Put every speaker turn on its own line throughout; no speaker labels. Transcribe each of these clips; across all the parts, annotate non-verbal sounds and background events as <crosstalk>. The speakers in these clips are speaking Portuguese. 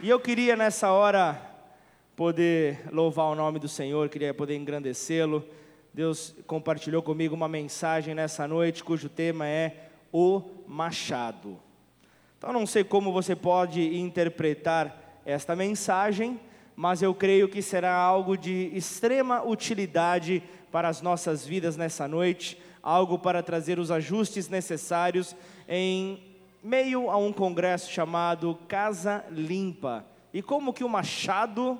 E eu queria nessa hora poder louvar o nome do Senhor, queria poder engrandecê-lo. Deus compartilhou comigo uma mensagem nessa noite cujo tema é o machado. Então não sei como você pode interpretar esta mensagem, mas eu creio que será algo de extrema utilidade para as nossas vidas nessa noite, algo para trazer os ajustes necessários em meio a um congresso chamado Casa Limpa. E como que o machado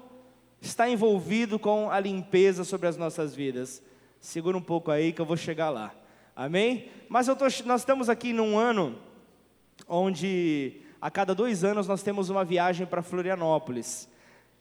está envolvido com a limpeza sobre as nossas vidas? Segura um pouco aí que eu vou chegar lá. Amém? Mas tô, nós estamos aqui num ano onde a cada dois anos nós temos uma viagem para Florianópolis.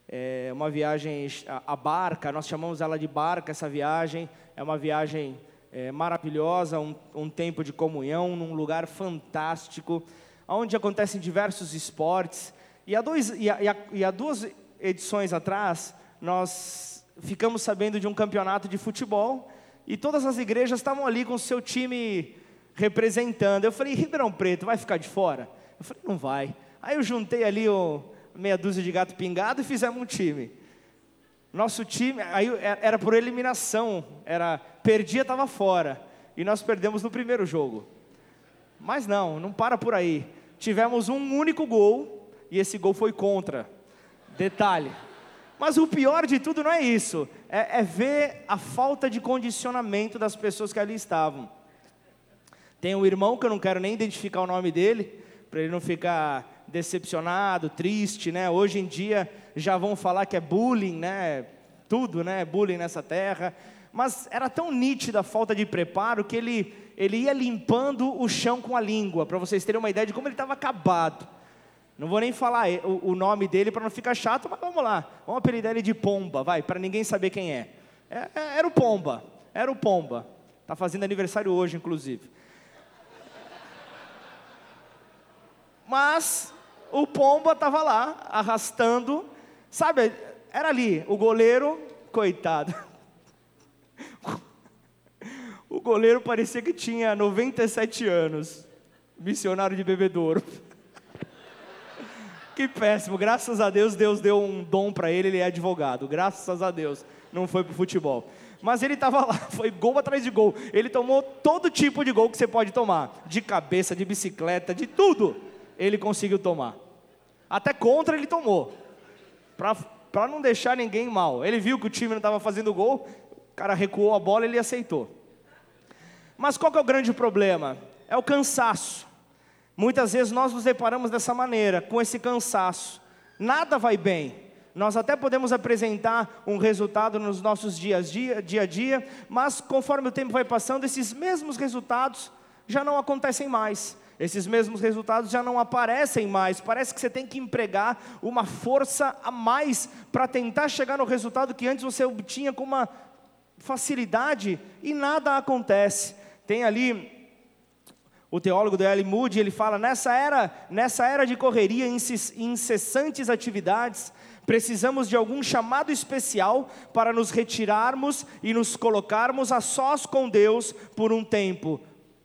É uma viagem a, a, barca, nós chamamos ela de barca, essa viagem. É uma viagem é, maravilhosa, um, um tempo de comunhão, num lugar fantástico, onde acontecem diversos esportes. E há, dois, e, há, e, há, e há duas edições atrás, nós ficamos sabendo de um campeonato de futebol e todas as igrejas estavam ali com o seu time representando. Eu falei, Ribeirão Preto vai ficar de fora? Eu falei, não vai. Aí eu juntei ali o meia dúzia de gato pingado e fizemos um time. Nosso time, aí era por eliminação, era perdia, estava fora. E nós perdemos no primeiro jogo. Mas não, não para por aí. Tivemos um único gol e esse gol foi contra. Detalhe. Mas o pior de tudo não é isso, é, é ver a falta de condicionamento das pessoas que ali estavam. Tem um irmão que eu não quero nem identificar o nome dele, para ele não ficar decepcionado, triste, né? Hoje em dia já vão falar que é bullying, né? Tudo, né? Bullying nessa terra. Mas era tão nítida a falta de preparo que ele, ele ia limpando o chão com a língua, para vocês terem uma ideia de como ele estava acabado. Não vou nem falar o, nome dele para não ficar chato, mas vamos lá. Vamos apelidar ele de Pomba, vai, para ninguém saber quem é. é. é era o Pomba, era o Pomba. Está fazendo aniversário hoje, inclusive. Mas o Pomba estava lá, arrastando, sabe, era ali, o goleiro, coitado. Goleiro parecia que tinha 97 anos, missionário de bebedouro. <laughs> Que péssimo, graças a Deus, Deus deu um dom para ele, ele é advogado, graças a Deus, não foi para futebol. Mas ele estava lá, <laughs> foi gol atrás de gol. Ele tomou todo tipo de gol que você pode tomar, de cabeça, de bicicleta, de tudo ele conseguiu tomar. Até contra ele tomou, para não deixar ninguém mal. Ele viu que o time não estava fazendo gol, o cara recuou a bola e ele aceitou. Mas qual que é o grande problema? É o cansaço. Muitas vezes nós nos deparamos dessa maneira, com esse cansaço. Nada vai bem. Nós até podemos apresentar um resultado nos nossos dias dia, dia a dia, mas conforme o tempo vai passando, esses mesmos resultados já não acontecem mais esses mesmos resultados já não aparecem mais. Parece que você tem que empregar uma força a mais para tentar chegar no resultado que antes você obtinha com uma facilidade e nada acontece. Tem ali o teólogo do L. Moody, ele fala: nessa era, nessa era de correria, incessantes atividades, precisamos de algum chamado especial para nos retirarmos e nos colocarmos a sós com Deus por um tempo,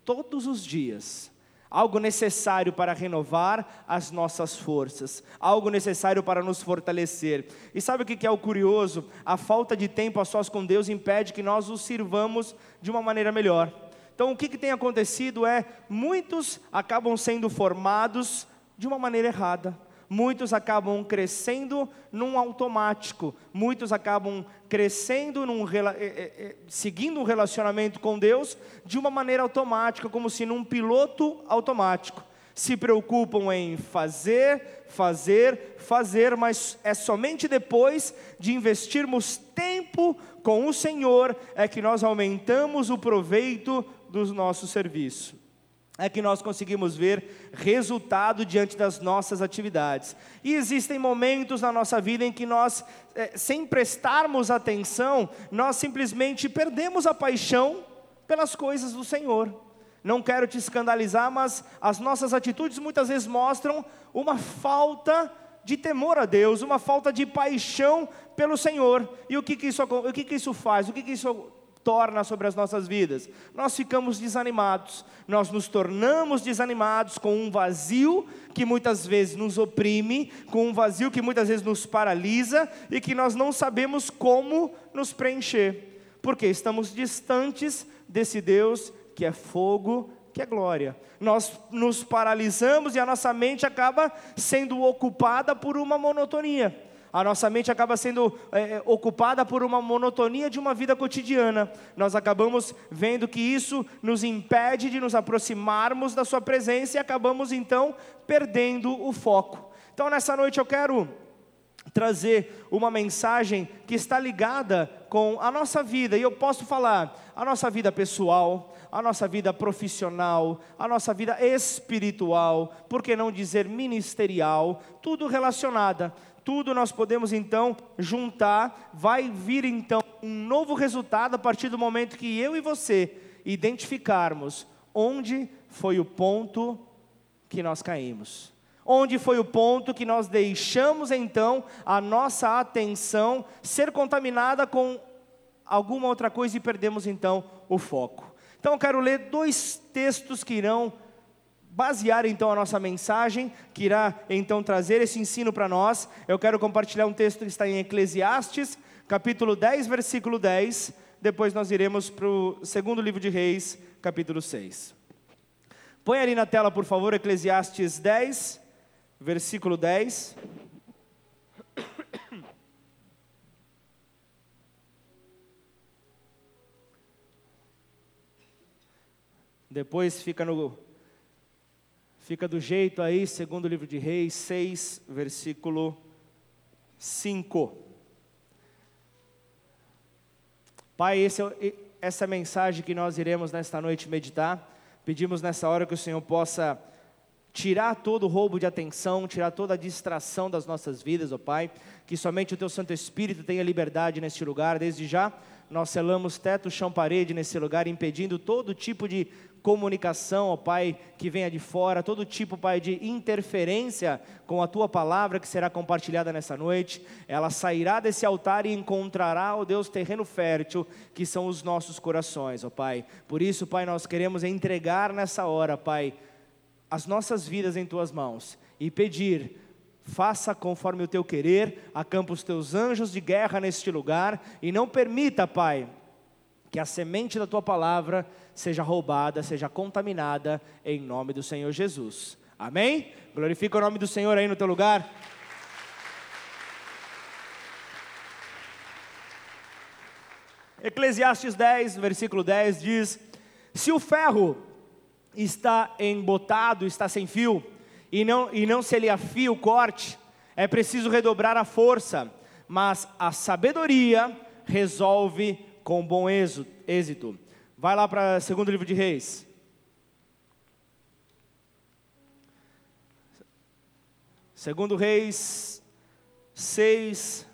todos os dias algo necessário para renovar as nossas forças, algo necessário para nos fortalecer. E sabe o que é o curioso? A falta de tempo a sós com Deus impede que nós os sirvamos de uma maneira melhor. Então, o que, que tem acontecido é muitos acabam sendo formados de uma maneira errada muitos acabam crescendo num automático, muitos acabam crescendo, num, é, seguindo um relacionamento com Deus de uma maneira automática, como se num piloto automático. Se preocupam em fazer, fazer, fazer, mas é somente depois de investirmos tempo com o Senhor é que nós aumentamos o proveito do nosso serviço é que nós conseguimos ver resultado diante das nossas atividades. E existem momentos na nossa vida em que nós, é, sem prestarmos atenção, nós simplesmente perdemos a paixão pelas coisas do Senhor. Não quero te escandalizar, mas as nossas atitudes muitas vezes mostram uma falta de temor a Deus, uma falta de paixão pelo Senhor. E o que, que, isso, o que, que isso faz? O que, que isso torna sobre as nossas vidas? Nós ficamos desanimados, nós nos tornamos desanimados com um vazio que muitas vezes nos oprime, com um vazio que muitas vezes nos paralisa e que nós não sabemos como nos preencher, porque estamos distantes desse Deus que é fogo, que é glória. Nós nos paralisamos e a nossa mente acaba sendo ocupada por uma monotonia. A nossa mente acaba sendo é, é, ocupada por uma monotonia de uma vida cotidiana. Nós acabamos vendo que isso nos impede de nos aproximarmos da Sua presença e acabamos então perdendo o foco. Então, nessa noite eu quero trazer uma mensagem que está ligada com a nossa vida, e eu posso falar a nossa vida pessoal, a nossa vida profissional, a nossa vida espiritual, por que não dizer ministerial, tudo relacionada tudo nós podemos então juntar, vai vir então um novo resultado a partir do momento que eu e você identificarmos onde foi o ponto que nós caímos. Onde foi o ponto que nós deixamos então a nossa atenção ser contaminada com alguma outra coisa e perdemos então o foco. Então eu quero ler dois textos que irão basear então a nossa mensagem, que irá então trazer esse ensino para nós. Eu quero compartilhar um texto que está em Eclesiastes, capítulo 10, versículo 10. Depois nós iremos para o segundo livro de Reis, capítulo 6. Põe ali na tela, por favor, Eclesiastes 10, versículo 10. Depois fica no Fica do jeito aí, segundo o livro de Reis 6, versículo 5. Pai, é essa mensagem que nós iremos nesta noite meditar, pedimos nessa hora que o Senhor possa tirar todo o roubo de atenção, tirar toda a distração das nossas vidas, ó oh Pai, que somente o Teu Santo Espírito tenha liberdade neste lugar, desde já nós selamos teto, chão, parede nesse lugar, impedindo todo tipo de comunicação, ó Pai, que venha de fora, todo tipo, Pai, de interferência com a Tua palavra que será compartilhada nessa noite. Ela sairá desse altar e encontrará, ó Deus, terreno fértil, que são os nossos corações, ó Pai. Por isso, Pai, nós queremos entregar nessa hora, Pai, as nossas vidas em Tuas mãos e pedir faça conforme o teu querer, acampa os teus anjos de guerra neste lugar e não permita, Pai, que a semente da tua palavra seja roubada, seja contaminada, em nome do Senhor Jesus. Amém? Glorifica o nome do Senhor aí no teu lugar. Eclesiastes 10, versículo 10 diz: Se o ferro está embotado, está sem fio, e não, e não se lhe afia o corte, é preciso redobrar a força, mas a sabedoria resolve com bom êxito. Vai lá para o segundo livro de Reis. Segundo Reis 6,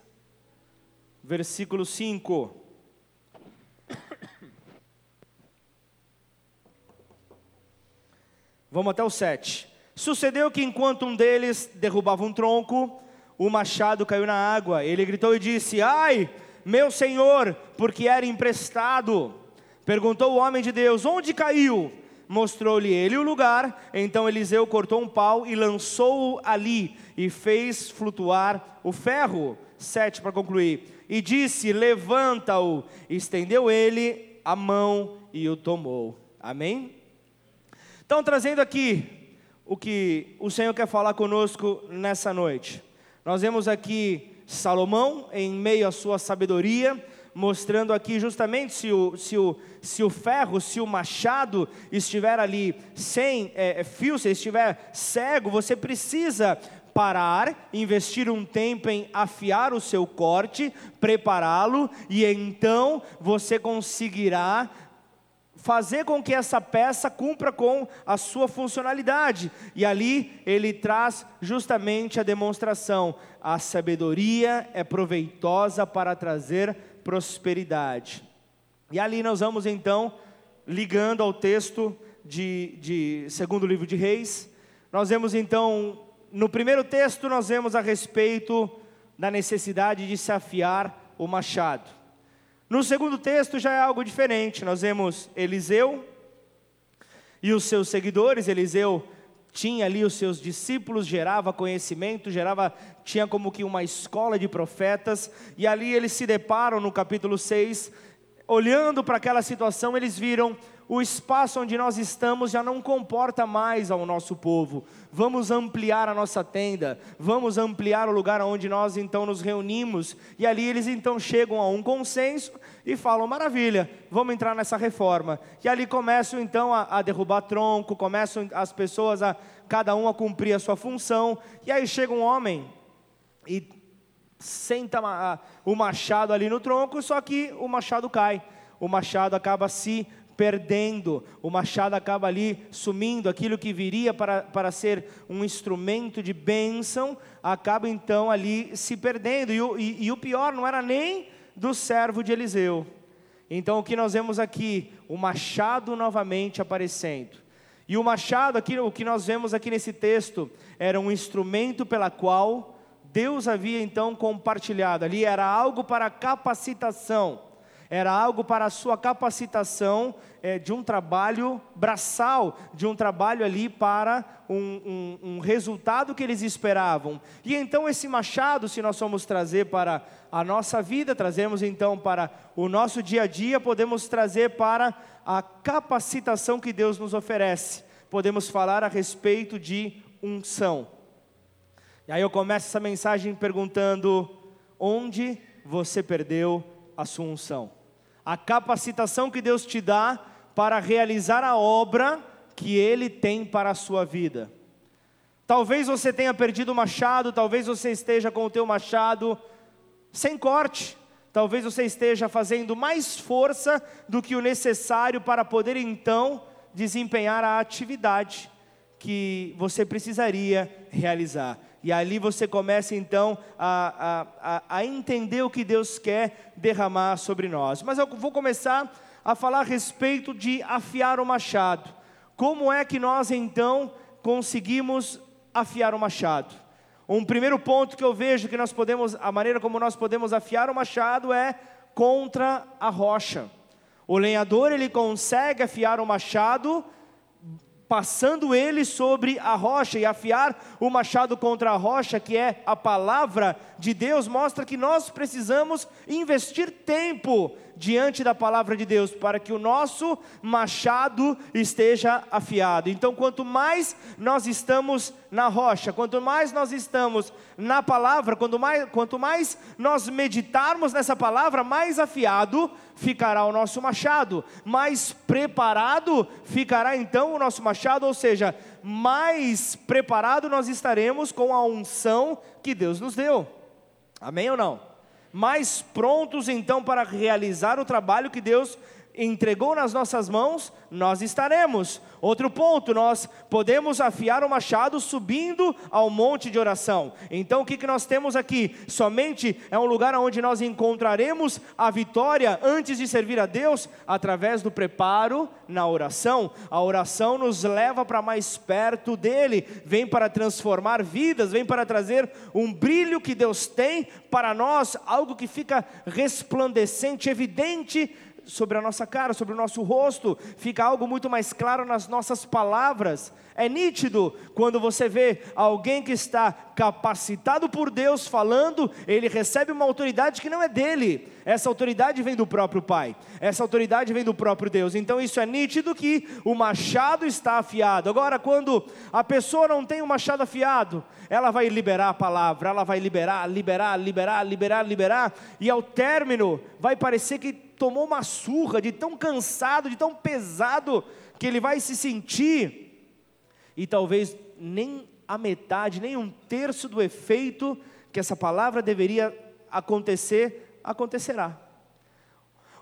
versículo 5. Vamos até o 7. Sucedeu que enquanto um deles derrubava um tronco, o machado caiu na água. Ele gritou e disse: Ai, meu senhor, porque era emprestado. Perguntou o homem de Deus: Onde caiu? Mostrou-lhe ele o lugar. Então Eliseu cortou um pau e lançou-o ali e fez flutuar o ferro. Sete para concluir. E disse: Levanta-o. Estendeu ele a mão e o tomou. Amém? Então, trazendo aqui o que o Senhor quer falar conosco nessa noite. Nós vemos aqui Salomão, em meio à sua sabedoria, mostrando aqui justamente se o, se o, se o ferro, se o machado estiver ali sem é, fio, se estiver cego, você precisa parar, investir um tempo em afiar o seu corte, prepará-lo, e então você conseguirá fazer com que essa peça cumpra com a sua funcionalidade. E ali ele traz justamente a demonstração: a sabedoria é proveitosa para trazer prosperidade. E ali nós vamos então ligando ao texto de, de segundo livro de Reis. Nós vemos então no primeiro texto nós vemos a respeito da necessidade de se afiar o machado. No segundo texto já é algo diferente. Nós vemos Eliseu e os seus seguidores. Eliseu tinha ali os seus discípulos, gerava conhecimento, gerava, tinha como que uma escola de profetas, e ali eles se deparam no capítulo 6, olhando para aquela situação, eles viram o espaço onde nós estamos já não comporta mais ao nosso povo. Vamos ampliar a nossa tenda, vamos ampliar o lugar onde nós então nos reunimos. E ali eles então chegam a um consenso e falam: maravilha, vamos entrar nessa reforma. E ali começam então a, a derrubar tronco, começam as pessoas a cada um a cumprir a sua função. E aí chega um homem e senta o machado ali no tronco, só que o machado cai. O machado acaba se perdendo, o machado acaba ali sumindo, aquilo que viria para, para ser um instrumento de bênção, acaba então ali se perdendo, e o, e, e o pior não era nem do servo de Eliseu. Então o que nós vemos aqui, o machado novamente aparecendo. E o machado aqui, o que nós vemos aqui nesse texto, era um instrumento pela qual Deus havia então compartilhado. Ali era algo para capacitação era algo para a sua capacitação é, de um trabalho braçal, de um trabalho ali para um, um, um, resultado que eles esperavam. E então esse machado, se nós formos trazer para a nossa vida, trazemos então para o nosso dia a dia, podemos trazer para a capacitação que Deus nos oferece. Podemos falar a respeito de unção. E aí eu começo essa mensagem perguntando: onde você perdeu a sua unção, a capacitação que Deus te dá para realizar a obra que Ele tem para a sua vida. Talvez você tenha perdido o machado, talvez você esteja com o teu machado sem corte, talvez você esteja fazendo mais força do que o necessário para poder então desempenhar a atividade que você precisaria realizar. E ali você começa então a, a, a entender o que Deus quer derramar sobre nós. Mas eu vou começar a falar a respeito de afiar o machado. Como é que nós então conseguimos afiar o machado? Um primeiro ponto que eu vejo que nós podemos, a maneira como nós podemos afiar o machado é contra a rocha. O lenhador ele consegue afiar o machado passando ele sobre a rocha e afiar o machado contra a rocha, que é a palavra de Deus, mostra que nós precisamos investir tempo diante da palavra de Deus, para que o nosso machado esteja afiado. Então, quanto mais nós estamos na rocha, quanto mais nós estamos na palavra, quanto mais, quanto mais nós meditarmos nessa palavra, mais afiado ficará o nosso machado, mais preparado ficará então o nosso machado, ou seja, mais preparado nós estaremos com a unção que Deus nos deu. Amém ou não? Mais prontos então para realizar o trabalho que Deus entregou nas nossas mãos, nós estaremos. Outro ponto, nós podemos afiar o machado subindo ao monte de oração. Então o que, que nós temos aqui? Somente é um lugar onde nós encontraremos a vitória antes de servir a Deus, através do preparo na oração. A oração nos leva para mais perto dele, vem para transformar vidas, vem para trazer um brilho que Deus tem para nós, algo que fica resplandecente, evidente sobre a nossa cara, sobre o nosso rosto, fica algo muito mais claro nas nossas palavras. É nítido quando você vê alguém que está capacitado por Deus falando, ele recebe uma autoridade que não é dele. Essa autoridade vem do próprio Pai. Essa autoridade vem do próprio Deus. Então isso é nítido que o machado está afiado. Agora, quando a pessoa não tem o machado afiado, ela vai liberar a palavra, ela vai liberar, liberar, liberar, liberar, liberar, e ao término vai parecer que tomou uma surra de tão cansado, de tão pesado que ele vai se sentir e talvez nem a metade, nem um terço do efeito que essa palavra deveria acontecer, acontecerá.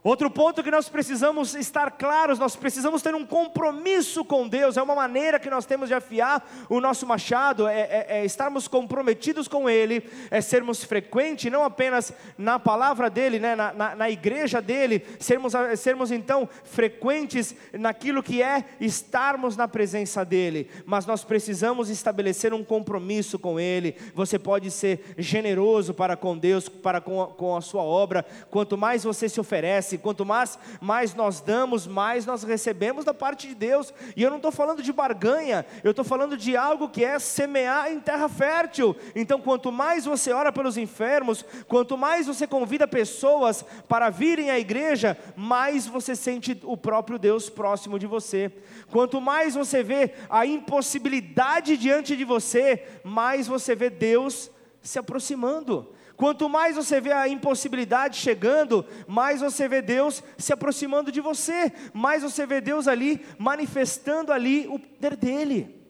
Outro ponto que nós precisamos estar claros, nós precisamos ter um compromisso com Deus, é uma maneira que nós temos de afiar o nosso machado, é, é, é estarmos comprometidos com Ele, é sermos frequentes, não apenas na palavra dEle, né, na, na, na igreja dEle, sermos, sermos então frequentes naquilo que é estarmos na presença dEle, mas nós precisamos estabelecer um compromisso com Ele, você pode ser generoso para com Deus, para com com a sua obra, quanto mais você se oferece, Quanto mais, mais nós damos, mais nós recebemos da parte de Deus. E eu não estou falando de barganha, eu estou falando de algo que é semear em terra fértil. Então, quanto mais você ora pelos enfermos, quanto mais você convida pessoas para virem à igreja, mais você sente o próprio Deus próximo de você. Quanto mais você vê a impossibilidade diante de você, mais você vê Deus se aproximando. Quanto mais você vê a impossibilidade chegando, mais você vê Deus se aproximando de você, mais você vê Deus ali manifestando ali o poder dele.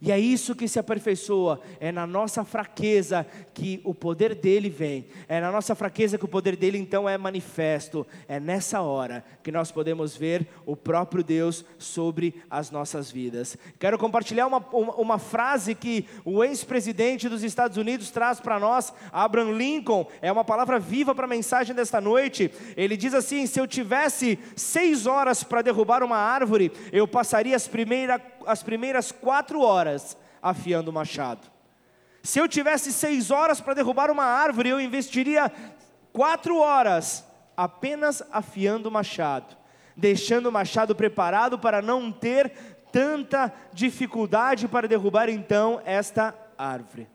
E é isso que se aperfeiçoa, é na nossa fraqueza que o poder dele vem, é na nossa fraqueza que o poder dele então é manifesto, é nessa hora que nós podemos ver o próprio Deus sobre as nossas vidas. Quero compartilhar uma, uma, uma frase que o ex-presidente dos Estados Unidos traz para nós, Abraham Lincoln, é uma palavra viva para a mensagem desta noite. Ele diz assim: Se eu tivesse seis horas para derrubar uma árvore, eu passaria as primeiras as primeiras quatro horas afiando o machado. Se eu tivesse seis horas para derrubar uma árvore, eu investiria quatro horas apenas afiando o machado, deixando o machado preparado para não ter tanta dificuldade para derrubar então esta árvore.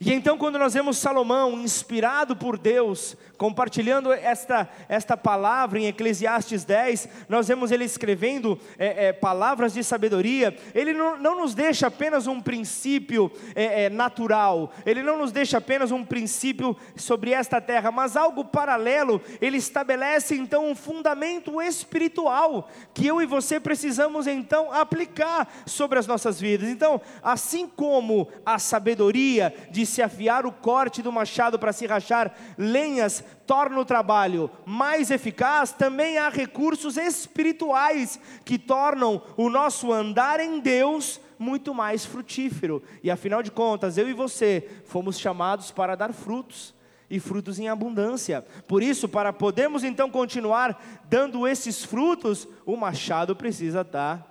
E então, quando nós vemos Salomão, inspirado por Deus, compartilhando esta, esta palavra em Eclesiastes 10, nós vemos ele escrevendo é, é, palavras de sabedoria. Ele não, não, nos deixa apenas um princípio é, é, natural, ele não nos deixa apenas um princípio sobre esta terra, mas algo paralelo. Ele estabelece então um fundamento espiritual que eu e você precisamos então aplicar sobre as nossas vidas. Então, assim como a sabedoria de se afiar o corte do machado para se rachar lenhas torna o trabalho mais eficaz, também há recursos espirituais que tornam o nosso andar em Deus muito mais frutífero. E afinal de contas, eu e você fomos chamados para dar frutos e frutos em abundância. Por isso, para podermos então continuar dando esses frutos, o machado precisa estar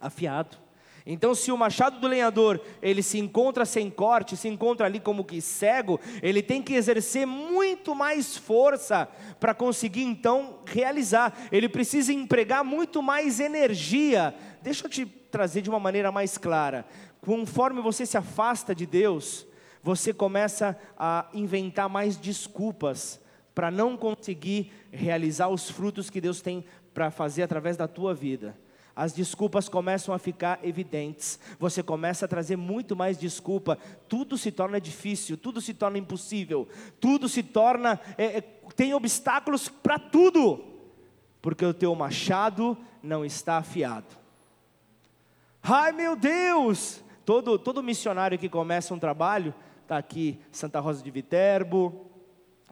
afiado. Então, se o machado do lenhador ele se encontra sem corte, se encontra ali como que cego, ele tem que exercer muito mais força para conseguir então realizar. Ele precisa empregar muito mais energia. Deixa eu te trazer de uma maneira mais clara. Conforme você se afasta de Deus, você começa a inventar mais desculpas para não conseguir realizar os frutos que Deus tem para fazer através da tua vida as desculpas começam a ficar evidentes, você começa a trazer muito mais desculpa, tudo se torna difícil, tudo se torna impossível, tudo se torna, é, é tem obstáculos para tudo, porque o teu machado não está afiado. Ai meu Deus! Todo, todo missionário que começa um trabalho, está aqui Santa Rosa de Viterbo,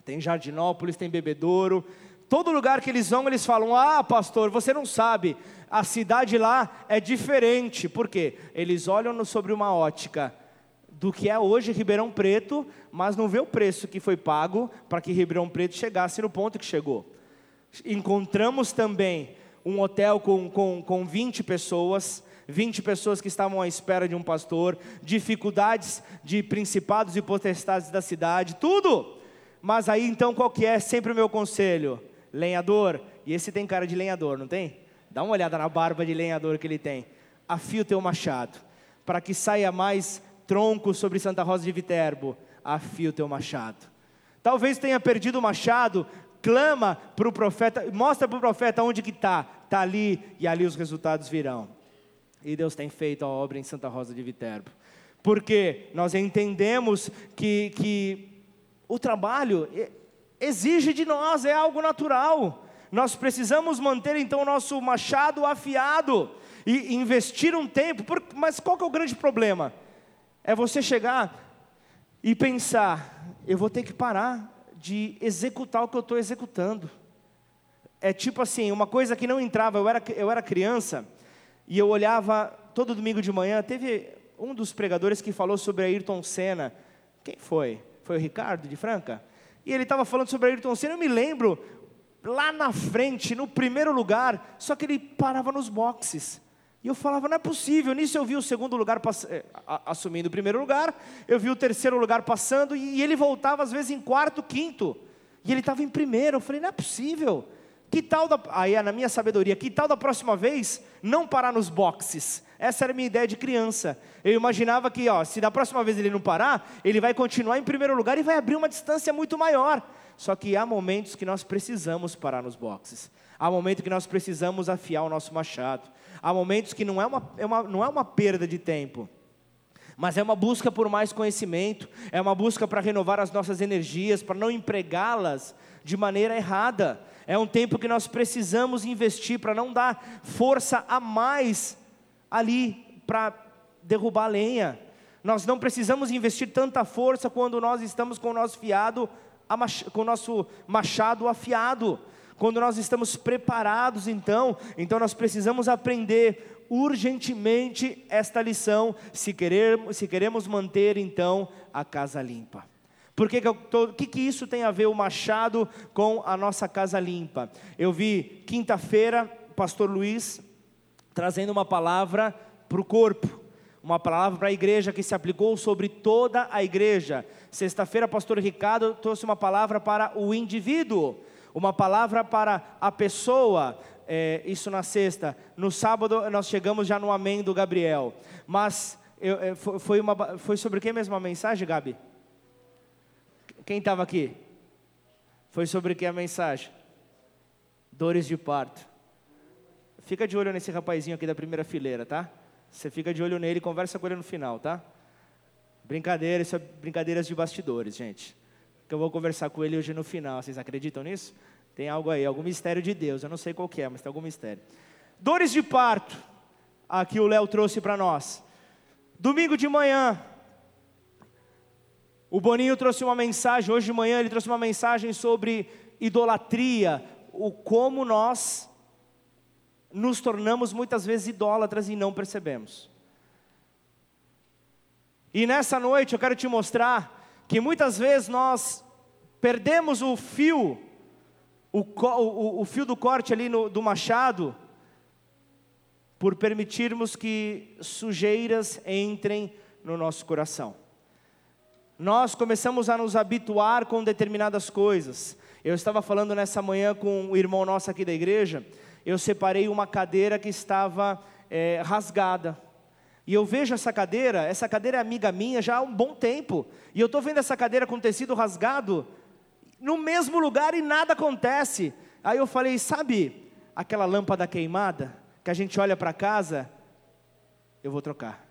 tem Jardinópolis, tem Bebedouro, todo lugar que eles vão, eles falam: Ah, pastor, você não sabe, a cidade lá é diferente, por quê? Eles olham sobre uma ótica do que é hoje Ribeirão Preto, mas não vê o preço que foi pago para que Ribeirão Preto chegasse no ponto que chegou. Encontramos também um hotel com, com, com 20 pessoas, 20 pessoas que estavam à espera de um pastor, dificuldades de principados e potestades da cidade, tudo. Mas aí então qual que é sempre o meu conselho? Lenhador, e esse tem cara de lenhador, não tem? Dá uma olhada na barba de lenhador que ele tem. Afia o teu machado, para que saia mais tronco sobre Santa Rosa de Viterbo. Afia o teu machado. Talvez tenha perdido o machado, clama para o profeta, mostra para o profeta onde que está. Está ali e ali os resultados virão. E Deus tem feito a obra em Santa Rosa de Viterbo. Porque nós entendemos que, que o trabalho exige de nós, é algo natural. Nós precisamos manter então o nosso machado afiado e investir um tempo. Mas qual que é o grande problema? É você chegar e pensar: eu vou ter que parar de executar o que eu estou executando. É tipo assim, uma coisa que não entrava, eu era, eu era criança e eu olhava todo domingo de manhã, teve um dos pregadores que falou sobre Ayrton Senna. Quem foi? Foi o Ricardo de Franca? E ele estava falando sobre Ayrton Senna, eu me lembro, lá na frente, no primeiro lugar, só que ele parava nos boxes. E eu falava, não é possível. Nisso eu vi o segundo lugar eh, assumindo o primeiro lugar, eu vi o terceiro lugar passando, e ele voltava às vezes em quarto, quinto. E ele estava em primeiro. Eu falei, não é possível. Que tal da. Aí é na minha sabedoria, que tal da próxima vez não parar nos boxes? Essa era a minha ideia de criança. Eu imaginava que, ó, se da próxima vez ele não parar, ele vai continuar em primeiro lugar e vai abrir uma distância muito maior. Só que há momentos que nós precisamos parar nos boxes. Há momentos que nós precisamos afiar o nosso machado. Há momentos que não é uma, é uma, não é uma perda de tempo, mas é uma busca por mais conhecimento, é uma busca para renovar as nossas energias, para não empregá-las de maneira errada. É um tempo que nós precisamos investir para não dar força a mais ali para derrubar lenha. Nós não precisamos investir tanta força quando nós estamos com o nosso fiado, com o nosso machado afiado. Quando nós estamos preparados, então, então nós precisamos aprender urgentemente esta lição, se, queremos, se queremos manter então a casa limpa. Por que, que, eu tô, que, que isso tem a ver o machado com a nossa casa limpa? Eu vi quinta-feira, pastor Luiz trazendo uma palavra para o corpo, uma palavra para a igreja que se aplicou sobre toda a igreja. Sexta-feira, pastor Ricardo trouxe uma palavra para o indivíduo uma palavra para a pessoa, é, isso na sexta. No sábado nós chegamos já no amém do Gabriel. Mas eu, é, foi, uma, foi sobre que mesmo a mensagem, Gabi? Quem estava aqui? Foi sobre que a mensagem? Dores de parto. Fica de olho nesse rapazinho aqui da primeira fileira, tá? Você fica de olho nele e conversa com ele no final, tá? Brincadeira, isso é brincadeiras de bastidores, gente que eu vou conversar com ele hoje no final. Vocês acreditam nisso? Tem algo aí, algum mistério de Deus. Eu não sei qual que é, mas tem algum mistério. Dores de parto. Aqui o Léo trouxe para nós. Domingo de manhã, o Boninho trouxe uma mensagem, hoje de manhã ele trouxe uma mensagem sobre idolatria, o como nós nos tornamos muitas vezes idólatras e não percebemos. E nessa noite eu quero te mostrar que muitas vezes nós perdemos o fio, o, o, o fio do corte ali no, do machado, por permitirmos que sujeiras entrem no nosso coração. Nós começamos a nos habituar com determinadas coisas. Eu estava falando nessa manhã com o irmão nosso aqui da igreja, eu separei uma cadeira que estava é, rasgada. E eu vejo essa cadeira, essa cadeira é amiga minha já há um bom tempo. E eu estou vendo essa cadeira com tecido rasgado no mesmo lugar e nada acontece. Aí eu falei, sabe aquela lâmpada queimada que a gente olha para casa? Eu vou trocar.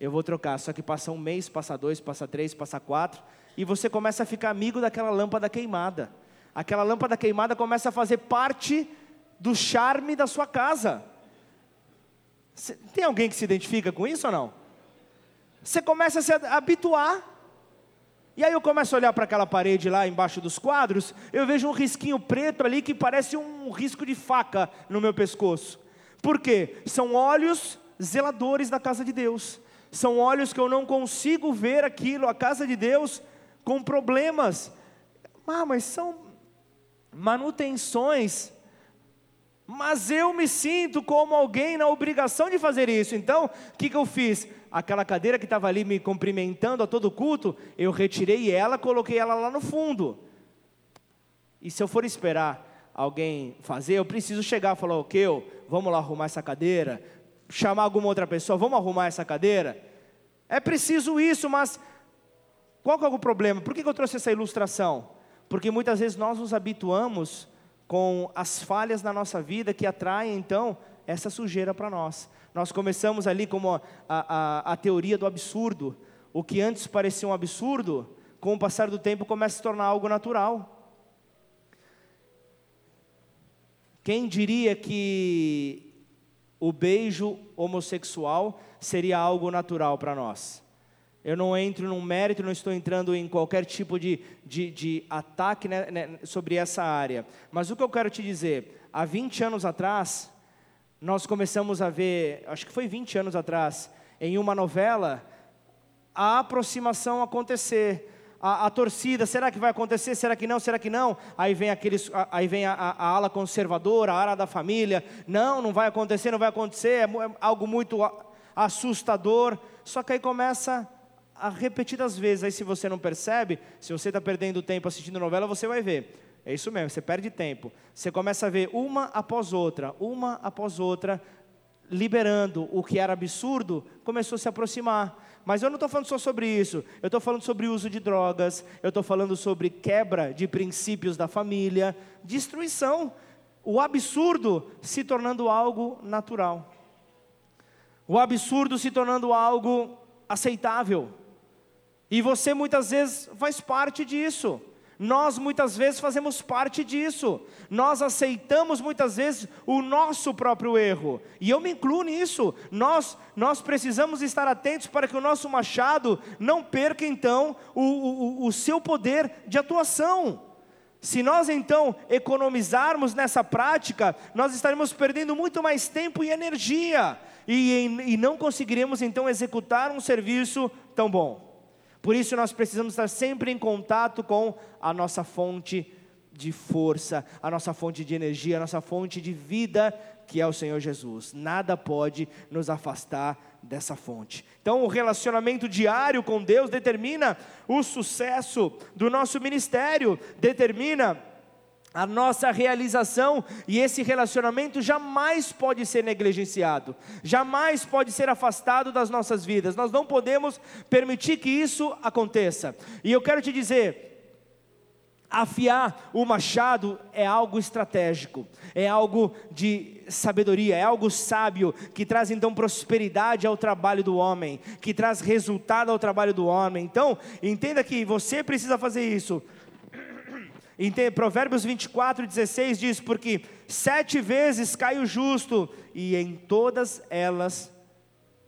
Eu vou trocar. Só que passa um mês, passa dois, passa três, passa quatro. E você começa a ficar amigo daquela lâmpada queimada. Aquela lâmpada queimada começa a fazer parte do charme da sua casa. Tem alguém que se identifica com isso ou não? Você começa a se habituar. E aí eu começo a olhar para aquela parede lá embaixo dos quadros, eu vejo um risquinho preto ali que parece um risco de faca no meu pescoço. Por quê? São olhos zeladores da casa de Deus. São olhos que eu não consigo ver aquilo, a casa de Deus, com problemas. Ah, mas são manutenções mas eu me sinto como alguém na obrigação de fazer isso. Então, o que, que eu fiz? Aquela cadeira que estava ali me cumprimentando a todo culto, eu retirei ela, coloquei ela lá no fundo. E se eu for esperar alguém fazer, eu preciso chegar e falar, ok, vamos lá arrumar essa cadeira, chamar alguma outra pessoa, vamos arrumar essa cadeira. É preciso isso, mas qual que é o problema? Por que, eu trouxe essa ilustração? Porque muitas vezes nós nos habituamos com as falhas na nossa vida que atraem então essa sujeira para nós. Nós começamos ali como a, a, a, teoria do absurdo. O que antes parecia um absurdo, com o passar do tempo começa a se tornar algo natural. Quem diria que o beijo homossexual seria algo natural para nós? Eu não entro num mérito, não estou entrando em qualquer tipo de, de, de ataque né, né, sobre essa área. Mas o que eu quero te dizer, há 20 anos atrás, nós começamos a ver, acho que foi 20 anos atrás, em uma novela, a aproximação acontecer. A, a, torcida, será que vai acontecer? Será que não? Será que não? Aí vem aqueles, aí vem a, a, ala conservadora, a ala da família. Não, não vai acontecer, não vai acontecer. É, é algo muito assustador. Só que aí começa a repetidas vezes. Aí se você não percebe, se você está perdendo tempo assistindo novela, você vai ver. É isso mesmo, você perde tempo. Você começa a ver uma após outra, uma após outra, liberando o que era absurdo, começou a se aproximar. Mas eu não estou falando só sobre isso, eu estou falando sobre uso de drogas, eu estou falando sobre quebra de princípios da família, destruição, o absurdo se tornando algo natural, o absurdo se tornando algo aceitável. E você muitas vezes faz parte disso. Nós muitas vezes fazemos parte disso. Nós aceitamos muitas vezes o nosso próprio erro. E eu me incluo nisso. Nós, nós precisamos estar atentos para que o nosso machado não perca então o, o, o seu poder de atuação. Se nós então economizarmos nessa prática, nós estaremos perdendo muito mais tempo e energia. E, e não conseguiremos então executar um serviço tão bom. Por isso nós precisamos estar sempre em contato com a nossa fonte de força, a nossa fonte de energia, a nossa fonte de vida, que é o Senhor Jesus. Nada pode nos afastar dessa fonte. Então, o relacionamento diário com Deus determina o sucesso do nosso ministério, determina a nossa realização e esse relacionamento jamais pode ser negligenciado, jamais pode ser afastado das nossas vidas. Nós não podemos permitir que isso aconteça. E eu quero te dizer, afiar o machado é algo estratégico, é algo de sabedoria, é algo sábio que traz então prosperidade ao trabalho do homem, que traz resultado ao trabalho do homem. Então, entenda que você precisa fazer isso em Provérbios 24, 16 diz: Porque sete vezes cai o justo, e em todas elas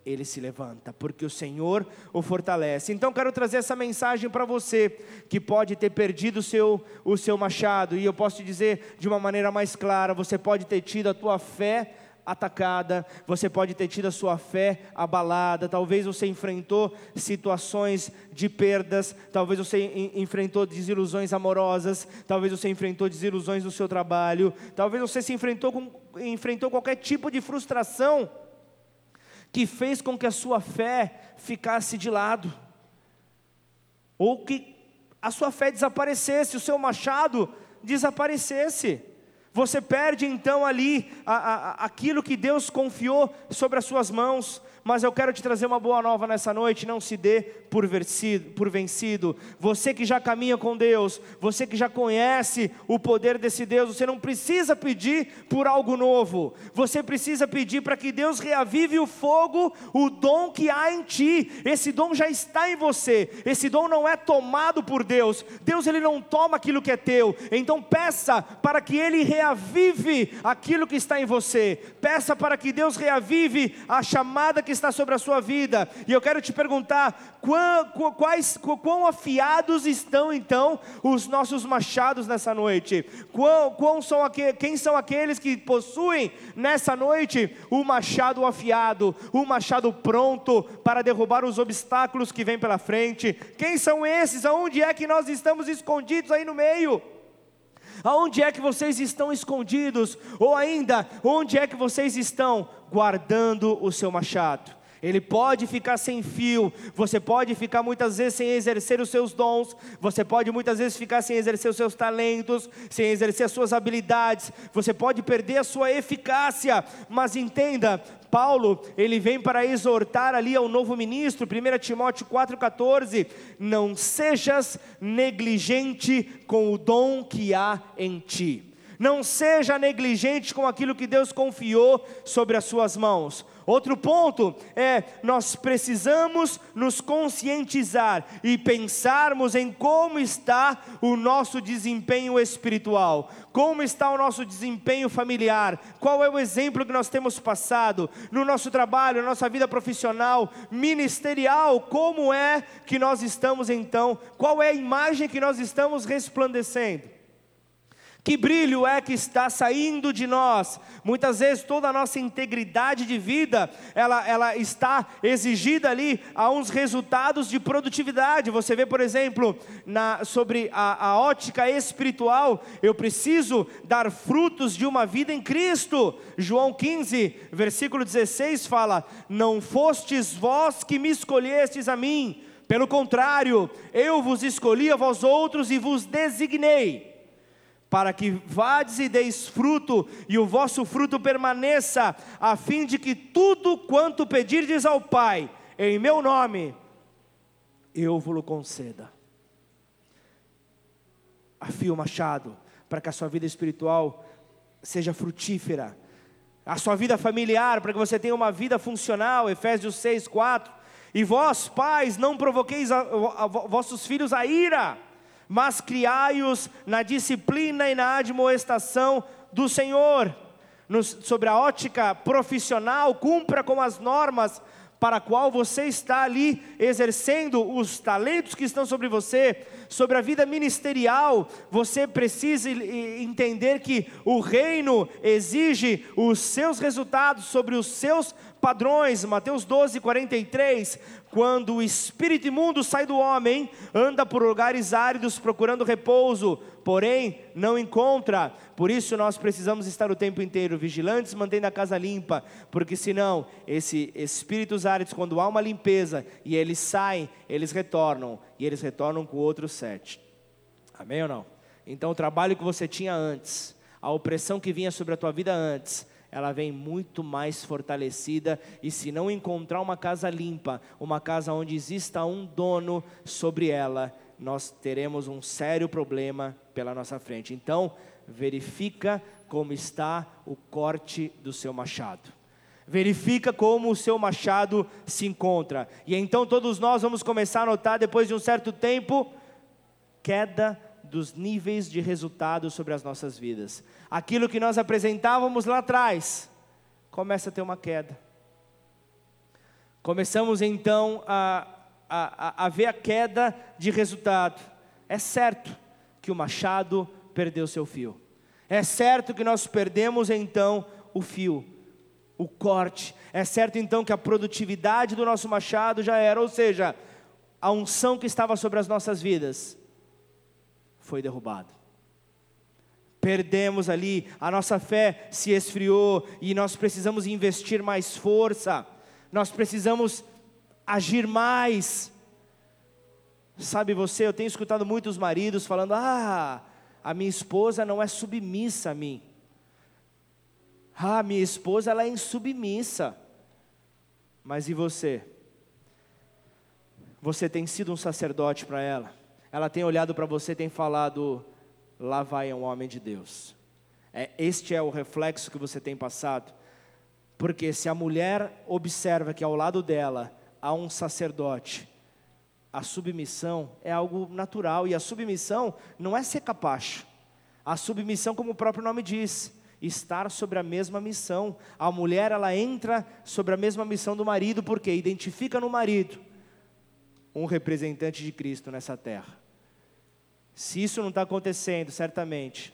ele se levanta, porque o Senhor o fortalece. Então quero trazer essa mensagem para você que pode ter perdido o seu, o seu machado, e eu posso te dizer de uma maneira mais clara: você pode ter tido a tua fé atacada, você pode ter tido a sua fé abalada, talvez você enfrentou situações de perdas, talvez você enfrentou desilusões amorosas, talvez você enfrentou desilusões no seu trabalho, talvez você se enfrentou com enfrentou qualquer tipo de frustração que fez com que a sua fé ficasse de lado, ou que a sua fé desaparecesse, o seu machado desaparecesse. Você perde então ali a, a, aquilo que Deus confiou sobre as suas mãos, mas eu quero te trazer uma boa nova nessa noite, não se dê por, vencido, por vencido. Você que já caminha com Deus, você que já conhece o poder desse Deus, você não precisa pedir por algo novo, você precisa pedir para que Deus reavive o fogo, o dom que há em ti. Esse dom já está em você, esse dom não é tomado por Deus, Deus ele não toma aquilo que é teu, então peça para que Ele reavive aquilo que está em você, peça para que Deus reavive a chamada que está sobre a sua vida. E eu quero te perguntar: quão, quais, quão afiados estão então os nossos machados nessa noite? Quão, quão são aqu, quem são aqueles que possuem nessa noite o machado afiado, o machado pronto para derrubar os obstáculos que vêm pela frente? Quem são esses? Aonde é que nós estamos escondidos aí no meio? Aonde é que vocês estão escondidos? Ou ainda, onde é que vocês estão guardando o seu machado? Ele pode ficar sem fio, você pode ficar muitas vezes sem exercer os seus dons, você pode muitas vezes ficar sem exercer os seus talentos, sem exercer as suas habilidades, você pode perder a sua eficácia, mas entenda, Paulo, ele vem para exortar ali ao novo ministro, 1 Timóteo 4,14: não sejas negligente com o dom que há em ti. Não seja negligente com aquilo que Deus confiou sobre as suas mãos. Outro ponto é nós precisamos nos conscientizar e pensarmos em como está o nosso desempenho espiritual, como está o nosso desempenho familiar, qual é o exemplo que nós temos passado no nosso trabalho, na nossa vida profissional, ministerial, como é que nós estamos então, qual é a imagem que nós estamos resplandecendo. Que brilho é que está saindo de nós? Muitas vezes toda a nossa integridade de vida, ela, ela está exigida ali a uns resultados de produtividade. Você vê, por exemplo, na, sobre a, a ótica espiritual, eu preciso dar frutos de uma vida em Cristo. João 15, versículo 16 fala: Não fostes vós que me escolhestes a mim, pelo contrário, eu vos escolhi a vós outros e vos designei para que vades e deis fruto, e o vosso fruto permaneça, a fim de que tudo quanto pedirdes ao Pai, em meu nome, eu vos conceda. Afie o machado, para que a sua vida espiritual seja frutífera, a sua vida familiar, para que você tenha uma vida funcional, Efésios 6, 4. E vós, pais, não provoqueis a, a, a, vossos filhos a ira, mas criai-os na disciplina e na admoestação do Senhor. sobre a ótica profissional, cumpra com as normas para a qual você está ali exercendo os talentos que estão sobre você, sobre a vida ministerial, você precisa entender que o reino exige os seus resultados sobre os seus padrões. Mateus 12, 43. Quando o espírito imundo sai do homem, anda por lugares áridos procurando repouso, porém não encontra. Por isso nós precisamos estar o tempo inteiro vigilantes, mantendo a casa limpa, porque senão esses espíritos áridos, quando há uma limpeza e eles saem, eles retornam e eles retornam com outros sete. Amém ou não? Então o trabalho que você tinha antes, a opressão que vinha sobre a tua vida antes, ela vem muito mais fortalecida. E se não encontrar uma casa limpa, uma casa onde exista um dono sobre ela, nós teremos um sério problema pela nossa frente. Então, verifica como está o corte do seu machado. Verifica como o seu machado se encontra. E então todos nós vamos começar a notar, depois de um certo tempo, queda dos níveis de resultado sobre as nossas vidas. Aquilo que nós apresentávamos lá atrás começa a ter uma queda. Começamos então a, a, a ver a queda de resultado. É certo que o machado perdeu seu fio. É certo que nós perdemos então o fio, o corte. É certo então que a produtividade do nosso machado já era, ou seja, a unção que estava sobre as nossas vidas foi derrubado. Perdemos ali, a nossa fé se esfriou e nós precisamos investir mais força, nós precisamos agir mais. Sabe você, eu tenho escutado muitos maridos falando: ah, a minha esposa não é submissa a mim. Ah, minha esposa ela é insubmissa. Mas e você? Você tem sido um sacerdote para ela? ela tem olhado para você e tem falado: lá vai um homem de Deus. É, este é o reflexo que você tem passado. Porque se a mulher observa que ao lado dela há um sacerdote, a submissão é algo natural. E a submissão não é ser capacho. A submissão, como o próprio nome diz, estar sobre a mesma missão. A mulher, ela entra sobre a mesma missão do marido, porque identifica no marido um representante de Cristo nessa terra. Se isso não está acontecendo, certamente,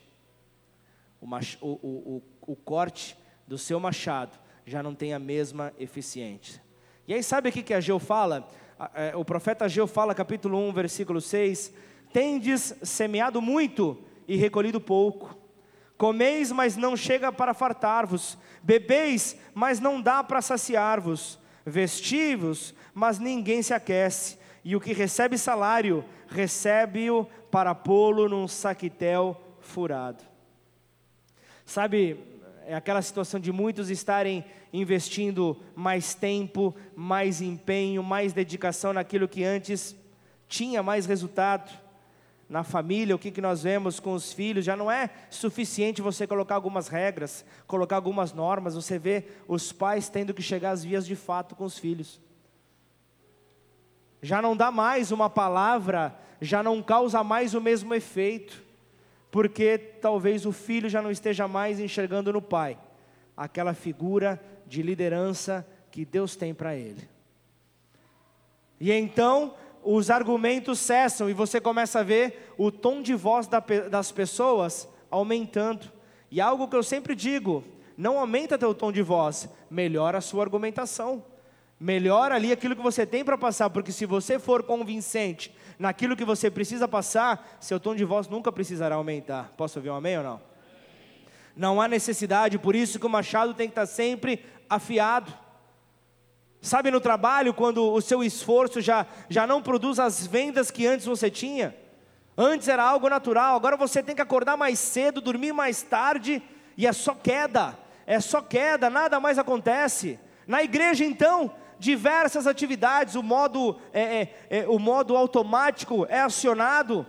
o, mach, o, o, o, o corte do seu machado já não tem a mesma eficiência. E aí, sabe o que, que Ageu fala? É, o profeta Ageu fala, capítulo 1, versículo 6: Tendes semeado muito e recolhido pouco. Comeis, mas não chega para fartar-vos. Bebeis, mas não dá para saciar-vos. Vestivos, mas ninguém se aquece e o que recebe salário, recebe-o para pô-lo num saquitel furado. Sabe, é aquela situação de muitos estarem investindo mais tempo, mais empenho, mais dedicação naquilo que antes tinha mais resultado. na família, o que, que nós vemos com os filhos, já não é suficiente você colocar algumas regras, colocar algumas normas, você vê os pais tendo que chegar às vias de fato com os filhos. Já não dá mais uma palavra, já não causa mais o mesmo efeito, porque talvez o filho já não esteja mais enxergando no pai aquela figura de liderança que Deus tem para ele. E então os argumentos cessam e você começa a ver o tom de voz das pessoas aumentando. E algo que eu sempre digo: não aumenta teu tom de voz, melhora a sua argumentação. Melhora ali aquilo que você tem para passar, porque se você for convincente naquilo que você precisa passar, seu tom de voz nunca precisará aumentar. Posso ouvir um amém ou não? Não há necessidade, por isso que o machado tem que estar sempre afiado. Sabe no trabalho, quando o seu esforço já, já não produz as vendas que antes você tinha? Antes era algo natural, agora você tem que acordar mais cedo, dormir mais tarde, e é só queda, é só queda, nada mais acontece. Na igreja, então, diversas atividades, o modo, é, é, é, o modo automático é acionado.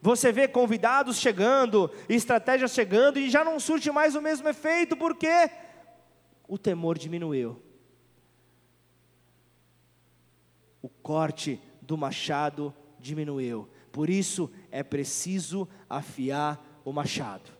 Você vê convidados chegando, estratégias chegando, e já não surte mais o mesmo efeito, porque o temor diminuiu. o corte do machado diminuiu. Por isso é preciso afiar o machado.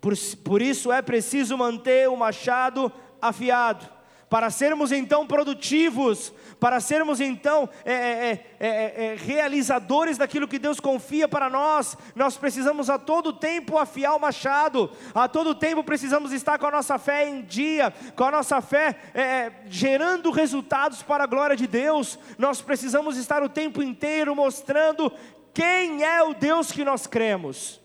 Por, por isso é preciso manter o machado afiado para sermos então produtivos, para sermos então é é, é, é, é, realizadores daquilo que Deus confia para nós, nós precisamos a todo tempo afiar o machado, a todo tempo precisamos estar com a nossa fé em dia, com a nossa fé é, gerando resultados para a glória de Deus, nós precisamos estar o tempo inteiro mostrando quem é o Deus que nós cremos.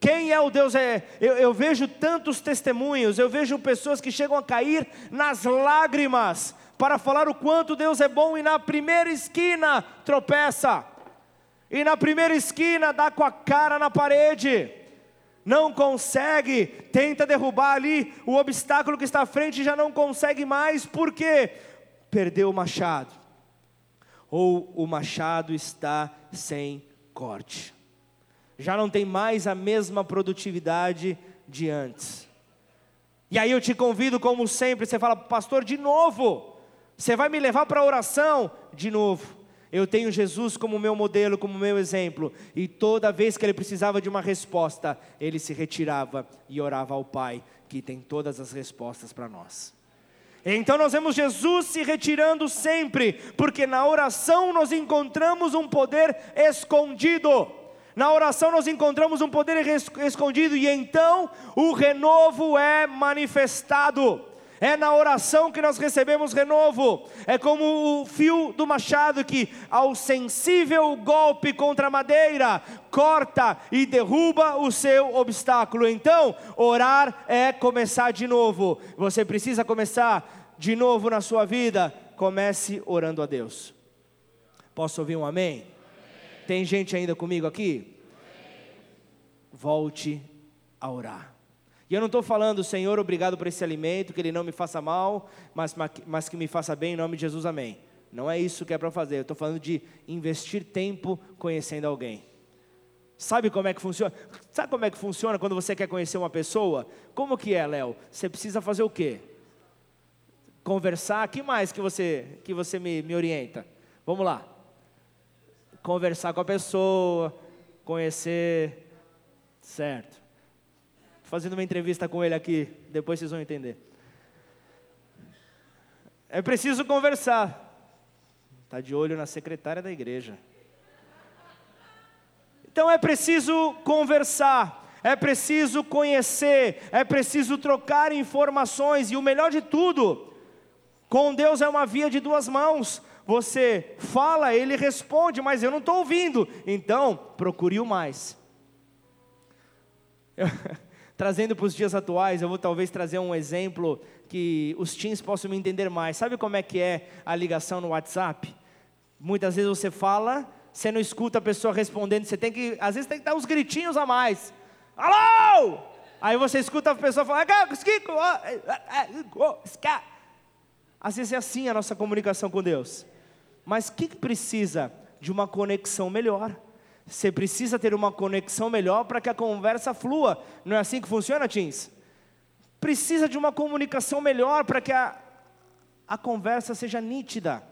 Quem é o Deus? É, eu, eu, vejo tantos testemunhos, eu vejo pessoas que chegam a cair nas lágrimas para falar o quanto Deus é bom e na primeira esquina tropeça, e na primeira esquina dá com a cara na parede, não consegue, tenta derrubar ali o obstáculo que está à frente e já não consegue mais, por quê? Perdeu o machado, ou o machado está sem corte já não tem mais a mesma produtividade de antes. E aí eu te convido, como sempre, você fala, pastor, de novo, você vai me levar para a oração? De novo. Eu tenho Jesus como meu modelo, como meu exemplo, e toda vez que ele precisava de uma resposta, ele se retirava e orava ao Pai, que tem todas as respostas para nós. Então nós vemos Jesus se retirando sempre, porque na oração nós encontramos um poder escondido. Na oração nós encontramos um poder escondido e então o renovo é manifestado. É na oração que nós recebemos renovo. É como o fio do machado que, ao sensível golpe contra a madeira, corta e derruba o seu obstáculo. Então, orar é começar de novo. Você precisa começar de novo na sua vida. Comece orando a Deus. Posso ouvir um amém? Tem gente ainda comigo aqui? Volte a orar. E eu não estou falando, Senhor, obrigado por esse alimento, que ele não me faça mal, mas, mas que me faça bem, em nome de Jesus, amém. Não é isso que é para fazer, eu estou falando de investir tempo conhecendo alguém. Sabe como é que funciona? Sabe como é que funciona quando você quer conhecer uma pessoa? Como que é, Léo? Você precisa fazer o quê? Conversar, que mais que você, que você me, me orienta? Vamos lá conversar com a pessoa, conhecer, certo. Fazendo uma entrevista com ele aqui, depois vocês vão entender. É preciso conversar. Está de olho na secretária da igreja. Então é preciso conversar, é preciso conhecer, é preciso trocar informações, e o melhor de tudo, com Deus é uma via de duas mãos. Você fala, ele responde, mas eu não estou ouvindo. Então, procure o mais. <laughs> Trazendo para os dias atuais, eu vou talvez trazer um exemplo que os teens possam me entender mais. Sabe como é que é a ligação no WhatsApp? Muitas vezes você fala, você não escuta a pessoa respondendo, você tem que, às vezes tem que dar uns gritinhos a mais. Alô! Aí você escuta a pessoa falar, às vezes é assim a nossa comunicação com Deus. Mas o que, precisa? De uma conexão melhor. Você precisa ter uma conexão melhor para que a conversa flua. Não é assim que funciona, Teams? Precisa de uma comunicação melhor para que a, a conversa seja nítida.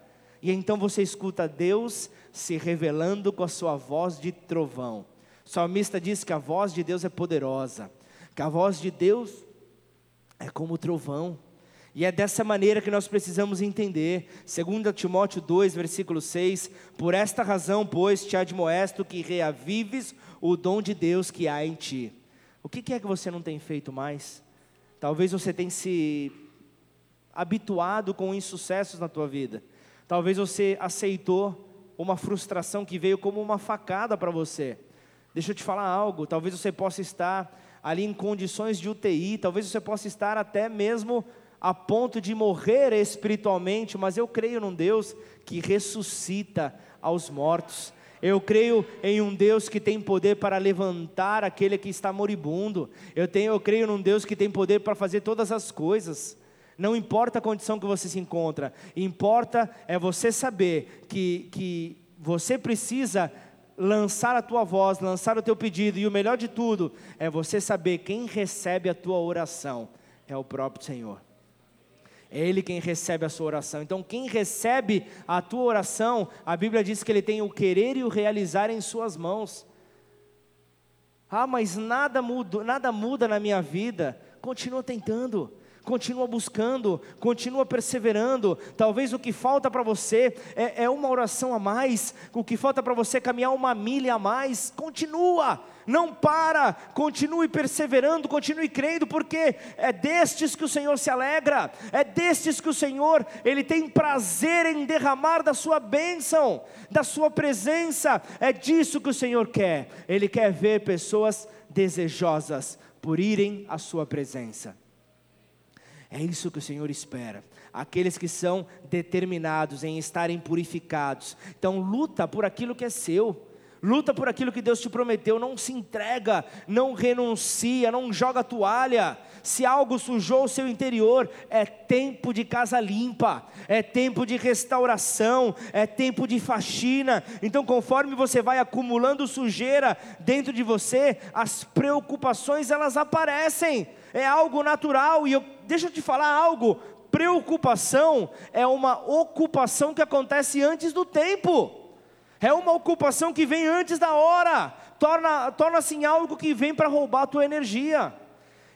E então você escuta Deus se revelando com a sua voz de trovão. O salmista diz que a voz de Deus é poderosa, que a voz de Deus é como o trovão. E é dessa maneira que nós precisamos entender. 2 Timóteo 2, versículo 6: Por esta razão, pois, te admoesto que reavives o dom de Deus que há em ti. O que é que você não tem feito mais? Talvez você tenha se habituado com insucessos na tua vida. Talvez você aceitou uma frustração que veio como uma facada para você. Deixa eu te falar algo, talvez você possa estar ali em condições de UTI, talvez você possa estar até mesmo a ponto de morrer espiritualmente, mas eu creio num Deus que ressuscita aos mortos. Eu creio em um Deus que tem poder para levantar aquele que está moribundo. Eu, tenho, eu creio num Deus que tem poder para fazer todas as coisas. Não importa a condição que você se encontra, importa é você saber que, que você precisa lançar a tua voz, lançar o teu pedido, e o melhor de tudo é você saber quem recebe a tua oração é o próprio Senhor. É Ele quem recebe a sua oração. Então, quem recebe a tua oração, a Bíblia diz que Ele tem o querer e o realizar em Suas mãos. Ah, mas nada muda, nada muda na minha vida. Continua tentando continua buscando, continua perseverando. Talvez o que falta para você é, é, uma oração a mais, o que falta para você é caminhar uma milha a mais. Continua, não para, continue perseverando, continue crendo, porque é destes que o Senhor se alegra, é destes que o Senhor ele tem prazer em derramar da sua bênção, da sua presença. É disso que o Senhor quer. Ele quer ver pessoas desejosas por irem à sua presença. É isso que o Senhor espera. Aqueles que são determinados em estarem purificados. Então, luta por aquilo que é seu. Luta por aquilo que Deus te prometeu, não se entrega, não renuncia, não joga toalha. Se algo sujou o seu interior, é tempo de casa limpa, é tempo de restauração, é tempo de faxina. Então, conforme você vai acumulando sujeira dentro de você, as preocupações elas aparecem. É algo natural e eu, deixa eu te falar algo, preocupação é uma ocupação que acontece antes do tempo. É uma ocupação que vem antes da hora, torna-se torna em algo que vem para roubar a tua energia.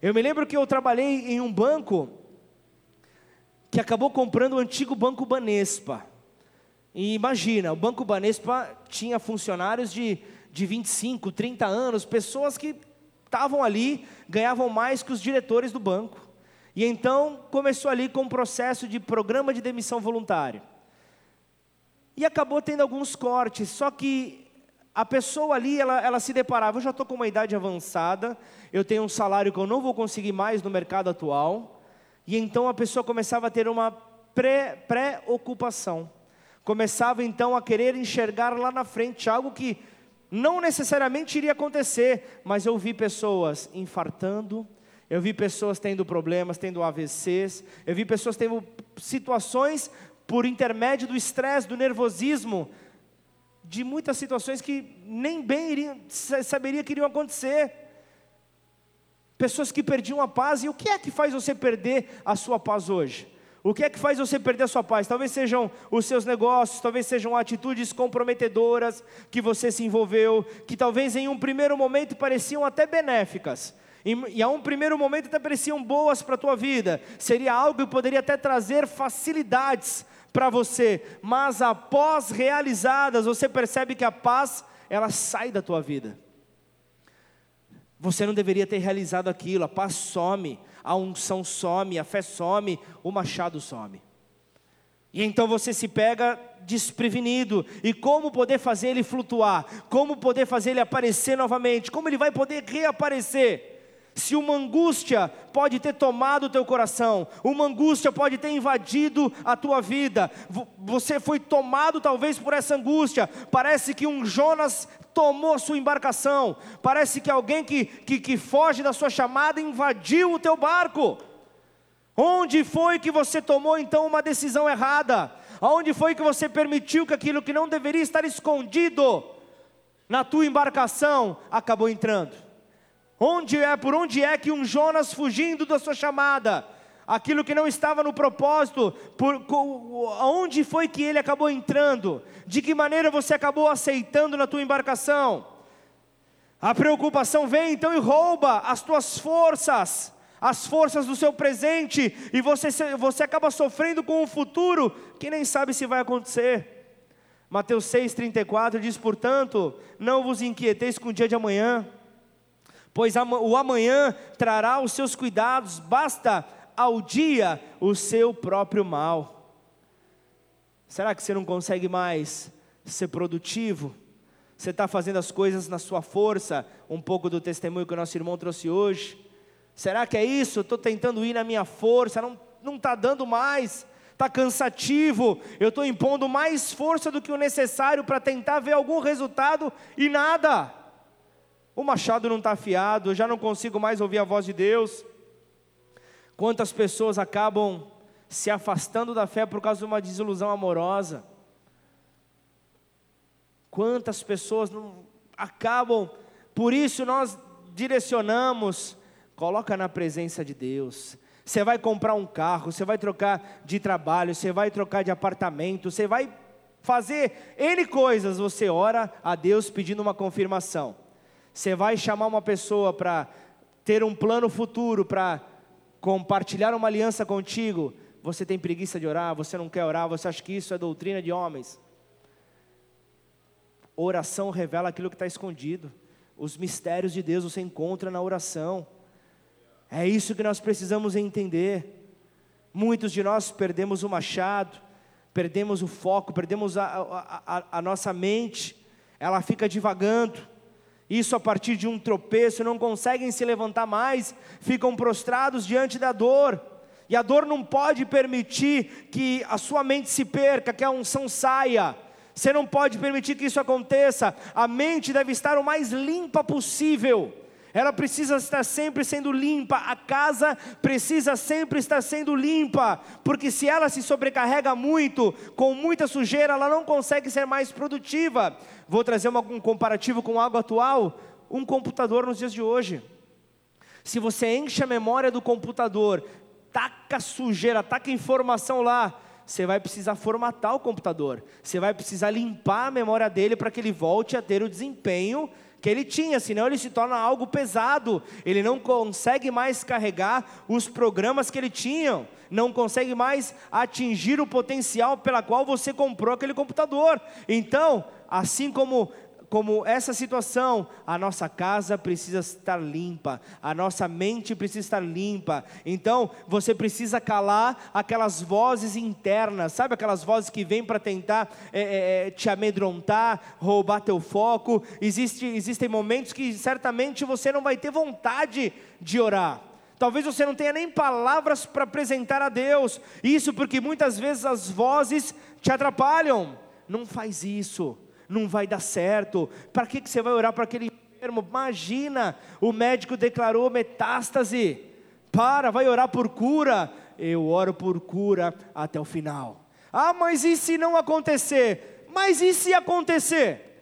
Eu me lembro que eu trabalhei em um banco que acabou comprando o antigo Banco Banespa. E imagina, o Banco Banespa tinha funcionários de, de 25, 30 anos, pessoas que estavam ali, ganhavam mais que os diretores do banco. E então começou ali com um processo de programa de demissão voluntário. E acabou tendo alguns cortes, só que a pessoa ali, ela, ela se deparava, eu já estou com uma idade avançada, eu tenho um salário que eu não vou conseguir mais no mercado atual, e então a pessoa começava a ter uma pré-ocupação. começava então a querer enxergar lá na frente algo que não necessariamente iria acontecer, mas eu vi pessoas infartando, eu vi pessoas tendo problemas, tendo AVCs, eu vi pessoas tendo situações por intermédio do estresse, do nervosismo, de muitas situações que nem bem iriam, saberia que iriam acontecer. Pessoas que perdiam a paz, e o que é que faz você perder a sua paz hoje? O que é que faz você perder a sua paz? Talvez sejam os seus negócios, talvez sejam atitudes comprometedoras que você se envolveu, que talvez em um primeiro momento pareciam até benéficas, e, e a um primeiro momento até pareciam boas para a tua vida, seria algo que poderia até trazer facilidades para você, mas após realizadas, você percebe que a paz, ela sai da tua vida. Você não deveria ter realizado aquilo, a paz some, a unção some, a fé some, o machado some. E então você se pega desprevenido. E como poder fazer ele flutuar? Como poder fazer ele aparecer novamente? Como ele vai poder reaparecer? Se uma angústia pode ter tomado o teu coração, uma angústia pode ter invadido a tua vida, você foi tomado talvez por essa angústia, parece que um Jonas tomou sua embarcação, parece que alguém que, que, que foge da sua chamada invadiu o teu barco. Onde foi que você tomou então uma decisão errada? Aonde foi que você permitiu que aquilo que não deveria estar escondido na tua embarcação acabou entrando? Onde é, por onde é que um Jonas fugindo da sua chamada, aquilo que não estava no propósito, por, onde foi que ele acabou entrando? De que maneira você acabou aceitando na tua embarcação? A preocupação vem então e rouba as tuas forças, as forças do seu presente, e você, você acaba sofrendo com um futuro que nem sabe se vai acontecer. Mateus 6,34 diz: portanto, não vos inquieteis com o dia de amanhã pois o amanhã trará os seus cuidados, basta ao dia o seu próprio mal. Será que você não consegue mais ser produtivo? Você está fazendo as coisas na sua força, um pouco do testemunho que o nosso irmão trouxe hoje. Será que é isso? Estou tentando ir na minha força, não está dando mais, está cansativo, eu estou impondo mais força do que o necessário para tentar ver algum resultado e nada. O machado não está afiado, eu já não consigo mais ouvir a voz de Deus. Quantas pessoas acabam se afastando da fé por causa de uma desilusão amorosa? Quantas pessoas não acabam, por isso nós direcionamos, coloca na presença de Deus. Você vai comprar um carro, você vai trocar de trabalho, você vai trocar de apartamento, você vai fazer N coisas, você ora a Deus pedindo uma confirmação. Você vai chamar uma pessoa para ter um plano futuro, para compartilhar uma aliança contigo. Você tem preguiça de orar, você não quer orar, você acha que isso é doutrina de homens. Oração revela aquilo que está escondido. Os mistérios de Deus você encontra na oração. É isso que nós precisamos entender. Muitos de nós perdemos o machado, perdemos o foco, perdemos a, a, a, a nossa mente, ela fica divagando isso a partir de um tropeço, não conseguem se levantar mais, ficam prostrados diante da dor. E a dor não pode permitir que a sua mente se perca, que a unção saia. Você não pode permitir que isso aconteça. A mente deve estar o mais limpa possível ela precisa estar sempre sendo limpa, a casa precisa sempre estar sendo limpa, porque se ela se sobrecarrega muito, com muita sujeira, ela não consegue ser mais produtiva. Vou trazer uma, um comparativo com algo atual: um computador nos dias de hoje. Se você enche a memória do computador, taca sujeira, taca informação lá, você vai precisar formatar o computador, você vai precisar limpar a memória dele para que ele volte a ter o desempenho que ele tinha, senão ele se torna algo pesado, ele não consegue mais carregar os programas que ele tinha, não consegue mais atingir o potencial pela qual você comprou aquele computador. Então, assim como como essa situação, a nossa casa precisa estar limpa, a nossa mente precisa estar limpa. Então, você precisa calar aquelas vozes internas, sabe aquelas vozes que vêm para tentar é, é, é, te amedrontar, roubar teu foco. Existe, existem momentos que certamente você não vai ter vontade de orar. Talvez você não tenha nem palavras para apresentar a Deus. Isso porque muitas vezes as vozes te atrapalham. Não faz isso não vai dar certo. Para que, que você vai orar para aquele enfermo? Imagina, o médico declarou metástase. Para, vai orar por cura. Eu oro por cura até o final. Ah, mas e se não acontecer? Mas e se acontecer?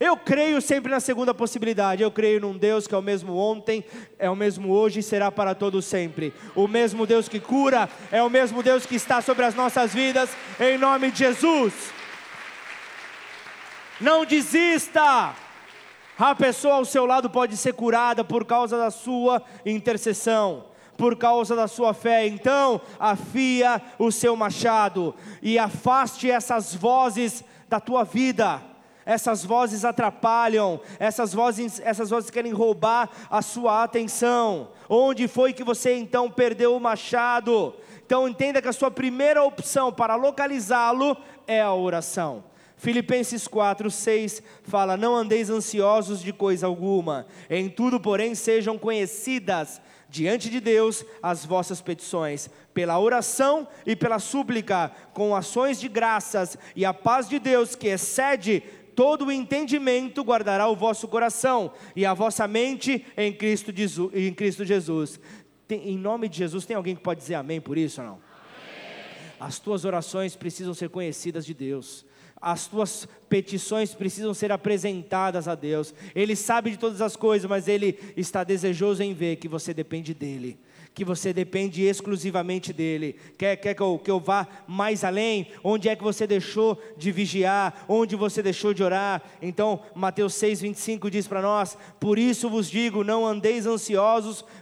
Eu creio sempre na segunda possibilidade. Eu creio num Deus que é o mesmo ontem, é o mesmo hoje e será para todos sempre. O mesmo Deus que cura, é o mesmo Deus que está sobre as nossas vidas, em nome de Jesus. Não desista. A pessoa ao seu lado pode ser curada por causa da sua intercessão, por causa da sua fé. Então, afia o seu machado e afaste essas vozes da tua vida. Essas vozes atrapalham, essas vozes, essas vozes querem roubar a sua atenção. Onde foi que você então perdeu o machado? Então entenda que a sua primeira opção para localizá-lo é a oração. Filipenses 4, 6 fala: Não andeis ansiosos de coisa alguma, em tudo, porém, sejam conhecidas diante de Deus as vossas petições, pela oração e pela súplica, com ações de graças, e a paz de Deus, que excede todo o entendimento, guardará o vosso coração e a vossa mente em Cristo, em Cristo Jesus. Em nome de Jesus, tem alguém que pode dizer amém por isso ou não? As tuas orações precisam ser conhecidas de Deus as tuas petições precisam ser apresentadas a Deus. Ele sabe de todas as coisas, mas Ele está desejoso em ver que você depende dEle que você depende exclusivamente dele. Quer, quer que, eu, que eu vá mais além? Onde é que você deixou de vigiar? Onde você deixou de orar? Então, Mateus 6, 25 diz para nós: Por isso vos digo, não andeis ansiosos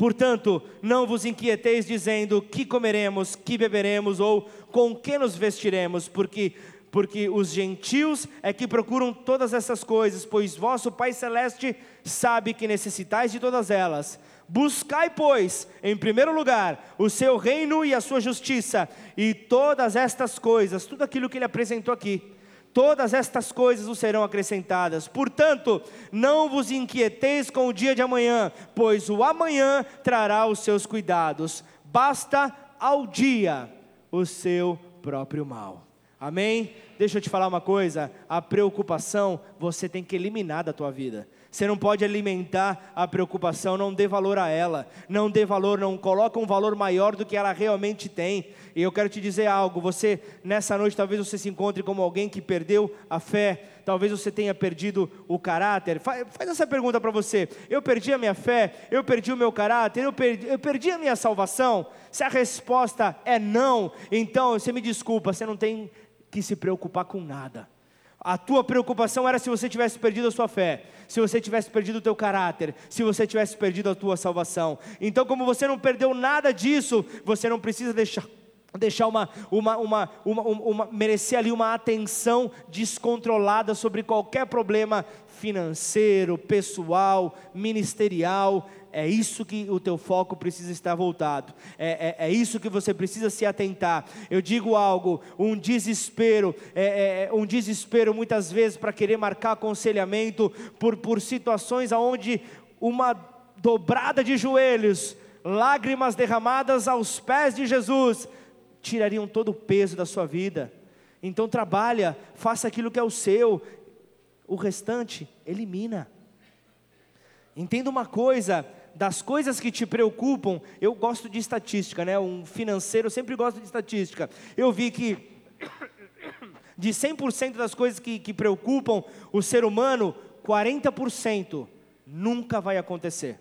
Portanto, não vos inquieteis dizendo que comeremos, que beberemos ou com que nos vestiremos, porque porque os gentios é que procuram todas essas coisas, pois vosso Pai celeste sabe que necessitais de todas elas. Buscai, pois, em primeiro lugar, o seu reino e a sua justiça, e todas estas coisas, tudo aquilo que ele apresentou aqui, todas estas coisas vos serão acrescentadas. Portanto, não vos inquieteis com o dia de amanhã, pois o amanhã trará os seus cuidados. Basta ao dia o seu próprio mal. Amém? Deixa eu te falar uma coisa: a preocupação você tem que eliminar da tua vida. Você não pode alimentar a preocupação, não dê valor a ela, não dê valor, não coloca um valor maior do que ela realmente tem. E eu quero te dizer algo: você nessa noite talvez você se encontre como alguém que perdeu a fé, talvez você tenha perdido o caráter. Faz, faz essa pergunta para você: eu perdi a minha fé, eu perdi o meu caráter, eu perdi, eu perdi a minha salvação? Se a resposta é não, então você me desculpa, você não tem que se preocupar com nada. A tua preocupação era se você tivesse perdido a sua fé, se você tivesse perdido o teu caráter, se você tivesse perdido a tua salvação. Então, como você não perdeu nada disso, você não precisa deixar deixar uma, uma, uma, uma, uma, merecer ali uma atenção descontrolada sobre qualquer problema financeiro, pessoal, ministerial. É isso que o teu foco precisa estar voltado. É, é, é isso que você precisa se atentar. Eu digo algo, um desespero, é, é, é um desespero muitas vezes para querer marcar aconselhamento por, por situações aonde uma dobrada de joelhos, lágrimas derramadas aos pés de Jesus, tirariam todo o peso da sua vida. Então trabalha, faça aquilo que é o seu, o restante elimina. Entenda uma coisa, das coisas que te preocupam, eu gosto de estatística, né? Um financeiro sempre gosta de estatística. Eu vi que <coughs> de 100% das coisas que, que preocupam o ser humano, 40% nunca vai acontecer.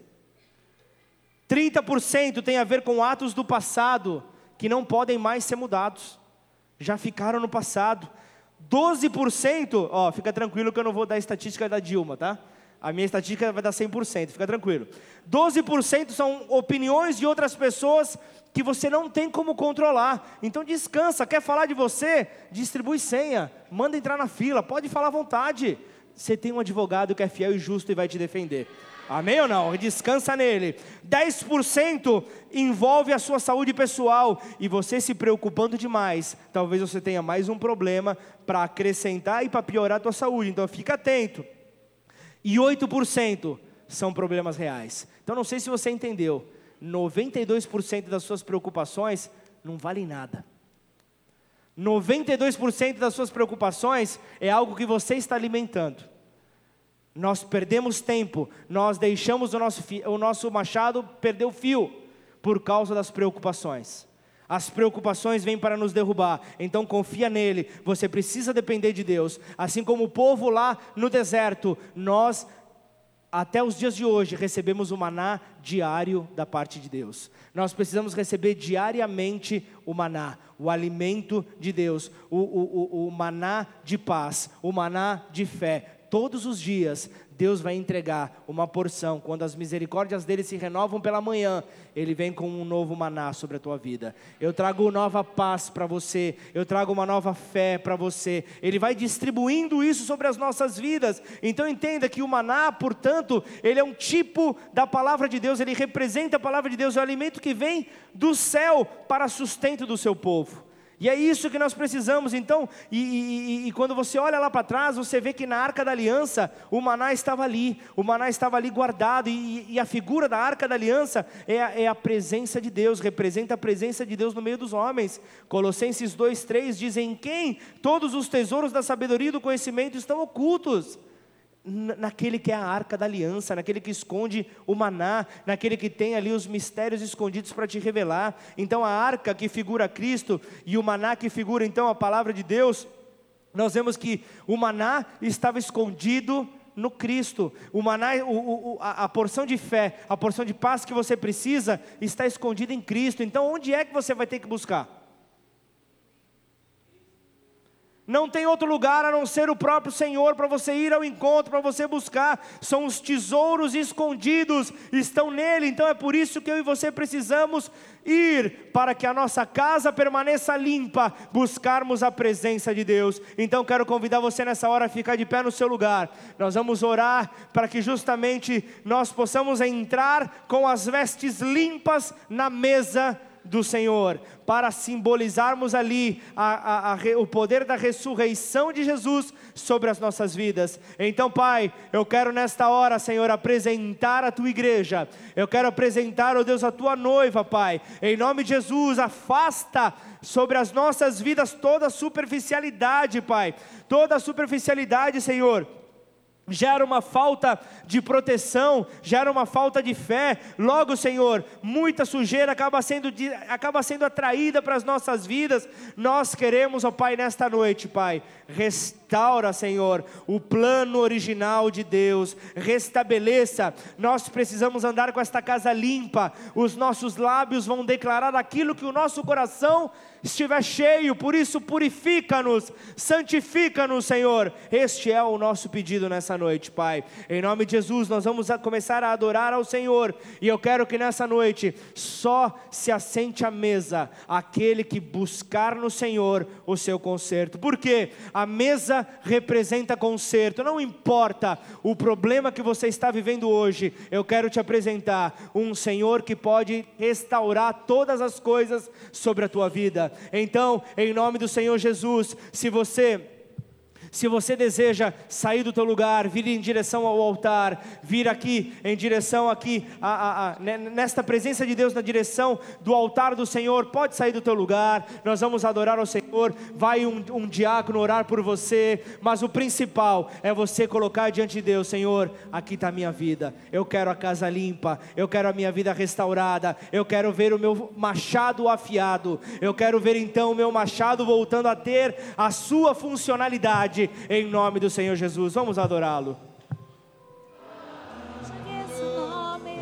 30% tem a ver com atos do passado que não podem mais ser mudados. Já ficaram no passado. 12%, ó, fica tranquilo que eu não vou dar a estatística da Dilma, tá? A minha estatística vai dar 100%, fica tranquilo. 12% são opiniões de outras pessoas que você não tem como controlar. Então descansa, quer falar de você? Distribui senha, manda entrar na fila, pode falar à vontade. Você tem um advogado que é fiel e justo e vai te defender. Amém ou não? Descansa nele. 10% envolve a sua saúde pessoal e você se preocupando demais, talvez você tenha mais um problema para acrescentar e para piorar a tua saúde. Então fica atento e 8% são problemas reais. Então não sei se você entendeu, 92% das suas preocupações não valem nada. 92% das suas preocupações é algo que você está alimentando. Nós perdemos tempo, nós deixamos o nosso, o nosso machado perder o fio por causa das preocupações. As preocupações vêm para nos derrubar, então confia nele. Você precisa depender de Deus. Assim como o povo lá no deserto, nós, até os dias de hoje, recebemos o maná diário da parte de Deus. Nós precisamos receber diariamente o maná, o alimento de Deus, o, o, o, o maná de paz, o maná de fé. Todos os dias, Deus vai entregar uma porção. Quando as misericórdias dele se renovam pela manhã, ele vem com um novo maná sobre a tua vida. Eu trago nova paz para você, eu trago uma nova fé para você. Ele vai distribuindo isso sobre as nossas vidas. Então entenda que o maná, portanto, ele é um tipo da palavra de Deus, ele representa a palavra de Deus, é o alimento que vem do céu para sustento do seu povo. E é isso que nós precisamos, então, e, e, e quando você olha lá para trás, você vê que na arca da aliança, o maná estava ali, o maná estava ali guardado, e, e a figura da arca da aliança é a, é a, presença de Deus, representa a presença de Deus no meio dos homens. Colossenses 2,3 diz: Em quem todos os tesouros da sabedoria e do conhecimento estão ocultos naquele que é a arca da aliança, naquele que esconde o maná, naquele que tem ali os mistérios escondidos para te revelar. Então a arca que figura Cristo e o maná que figura então a palavra de Deus, nós vemos que o maná estava escondido no Cristo. O maná, o, o, a, a porção de fé, a porção de paz que você precisa está escondida em Cristo. Então onde é que você vai ter que buscar? Não tem outro lugar a não ser o próprio Senhor para você ir ao encontro, para você buscar. São os tesouros escondidos, estão nele. Então é por isso que eu e você precisamos ir para que a nossa casa permaneça limpa, buscarmos a presença de Deus. Então quero convidar você nessa hora a ficar de pé no seu lugar. Nós vamos orar para que justamente nós possamos entrar com as vestes limpas na mesa do Senhor, para simbolizarmos ali a, a, a, o poder da ressurreição de Jesus sobre as nossas vidas. Então, Pai, eu quero nesta hora, Senhor, apresentar a tua igreja, eu quero apresentar, ó oh Deus, a tua noiva, Pai, em nome de Jesus, afasta sobre as nossas vidas toda superficialidade, Pai, toda superficialidade, Senhor gera uma falta de proteção, gera uma falta de fé. Logo, Senhor, muita sujeira acaba sendo, acaba sendo atraída para as nossas vidas. Nós queremos, ó Pai, nesta noite, Pai, restaura, Senhor, o plano original de Deus, restabeleça. Nós precisamos andar com esta casa limpa, os nossos lábios vão declarar aquilo que o nosso coração estiver cheio, por isso purifica-nos, santifica-nos, Senhor. Este é o nosso pedido nessa noite, Pai. Em nome de Jesus, nós vamos começar a adorar ao Senhor, e eu quero que nessa noite só se assente à mesa aquele que buscar no Senhor o seu conserto, porque a mesa representa conserto, não importa o problema que você está vivendo hoje, eu quero te apresentar um Senhor que pode restaurar todas as coisas sobre a tua vida. Então, em nome do Senhor Jesus, se você se você deseja sair do teu lugar, vir em direção ao altar, vir aqui em direção aqui a, a, a, nesta presença de Deus na direção do altar do Senhor, pode sair do teu lugar. Nós vamos adorar ao Senhor. Vai um, um diácono orar por você, mas o principal é você colocar diante de Deus, Senhor, aqui está a minha vida. Eu quero a casa limpa. Eu quero a minha vida restaurada. Eu quero ver o meu machado afiado. Eu quero ver então o meu machado voltando a ter a sua funcionalidade em nome do Senhor Jesus. Vamos adorá-lo.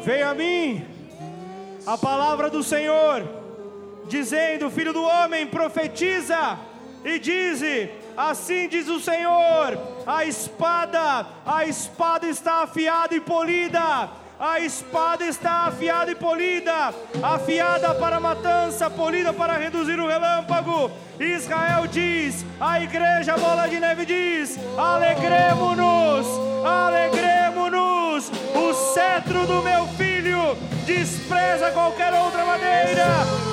Venha a mim a palavra do Senhor, dizendo: Filho do homem, profetiza e dize: Assim diz o Senhor: a espada, a espada está afiada e polida a espada está afiada e polida, afiada para a matança, polida para reduzir o relâmpago. Israel diz, a igreja Bola de Neve diz: alegremos-nos, alegremos-nos. O cetro do meu filho despreza qualquer outra maneira,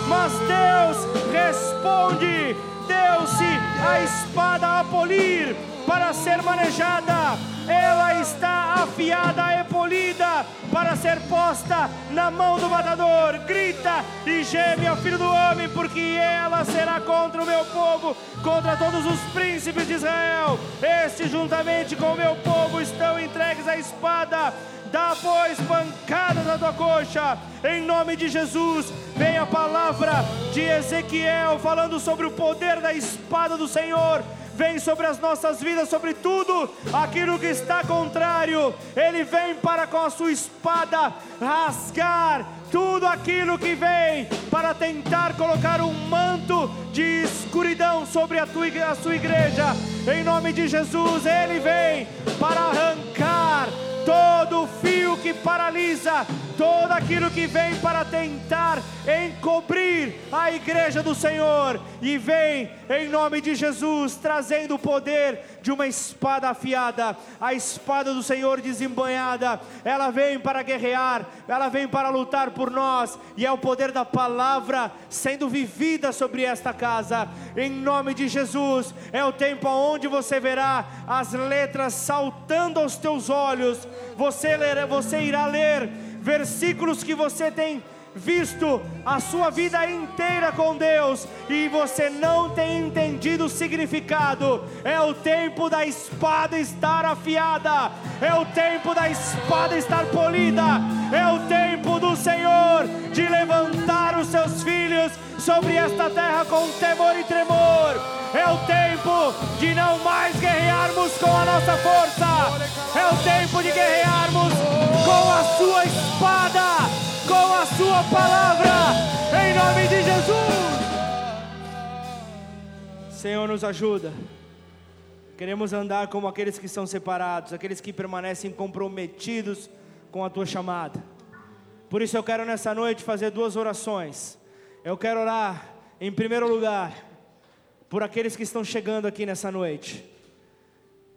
mas Deus responde: deu-se a espada a polir para ser manejada, ela está afiada e polida para ser posta na mão do matador. Grita e geme ao filho do homem, porque ela será contra o meu povo, contra todos os príncipes de Israel. Este, juntamente com o meu povo, estão entregues à espada. Dá, pois, pancadas na tua coxa, em nome de Jesus. Vem a palavra de Ezequiel falando sobre o poder da espada do Senhor vem sobre as nossas vidas, sobre tudo aquilo que está contrário. Ele vem para com a sua espada rasgar tudo aquilo que vem para tentar colocar um manto de escuridão sobre a, tua, a sua igreja. Em nome de Jesus, ele vem para arrancar todo fio que paralisa, todo aquilo que vem para tentar encobrir a igreja do Senhor, e vem em nome de Jesus, trazendo poder de uma espada afiada, a espada do Senhor desembanhada, ela vem para guerrear, ela vem para lutar por nós, e é o poder da palavra sendo vivida sobre esta casa, em nome de Jesus, é o tempo onde você verá as letras saltando aos teus olhos, você, ler, você irá ler versículos que você tem visto a sua vida inteira com Deus e você não tem entendido o significado. É o tempo da espada estar afiada, é o tempo da espada estar polida, é o tempo do Senhor de levantar os seus filhos sobre esta terra com temor e tremor. É o tempo de não mais guerrearmos com a nossa força, é o tempo de guerrearmos com a sua espada com a Sua palavra, em nome de Jesus. Senhor, nos ajuda. Queremos andar como aqueles que são separados, aqueles que permanecem comprometidos com a Tua chamada. Por isso eu quero nessa noite fazer duas orações. Eu quero orar, em primeiro lugar, por aqueles que estão chegando aqui nessa noite.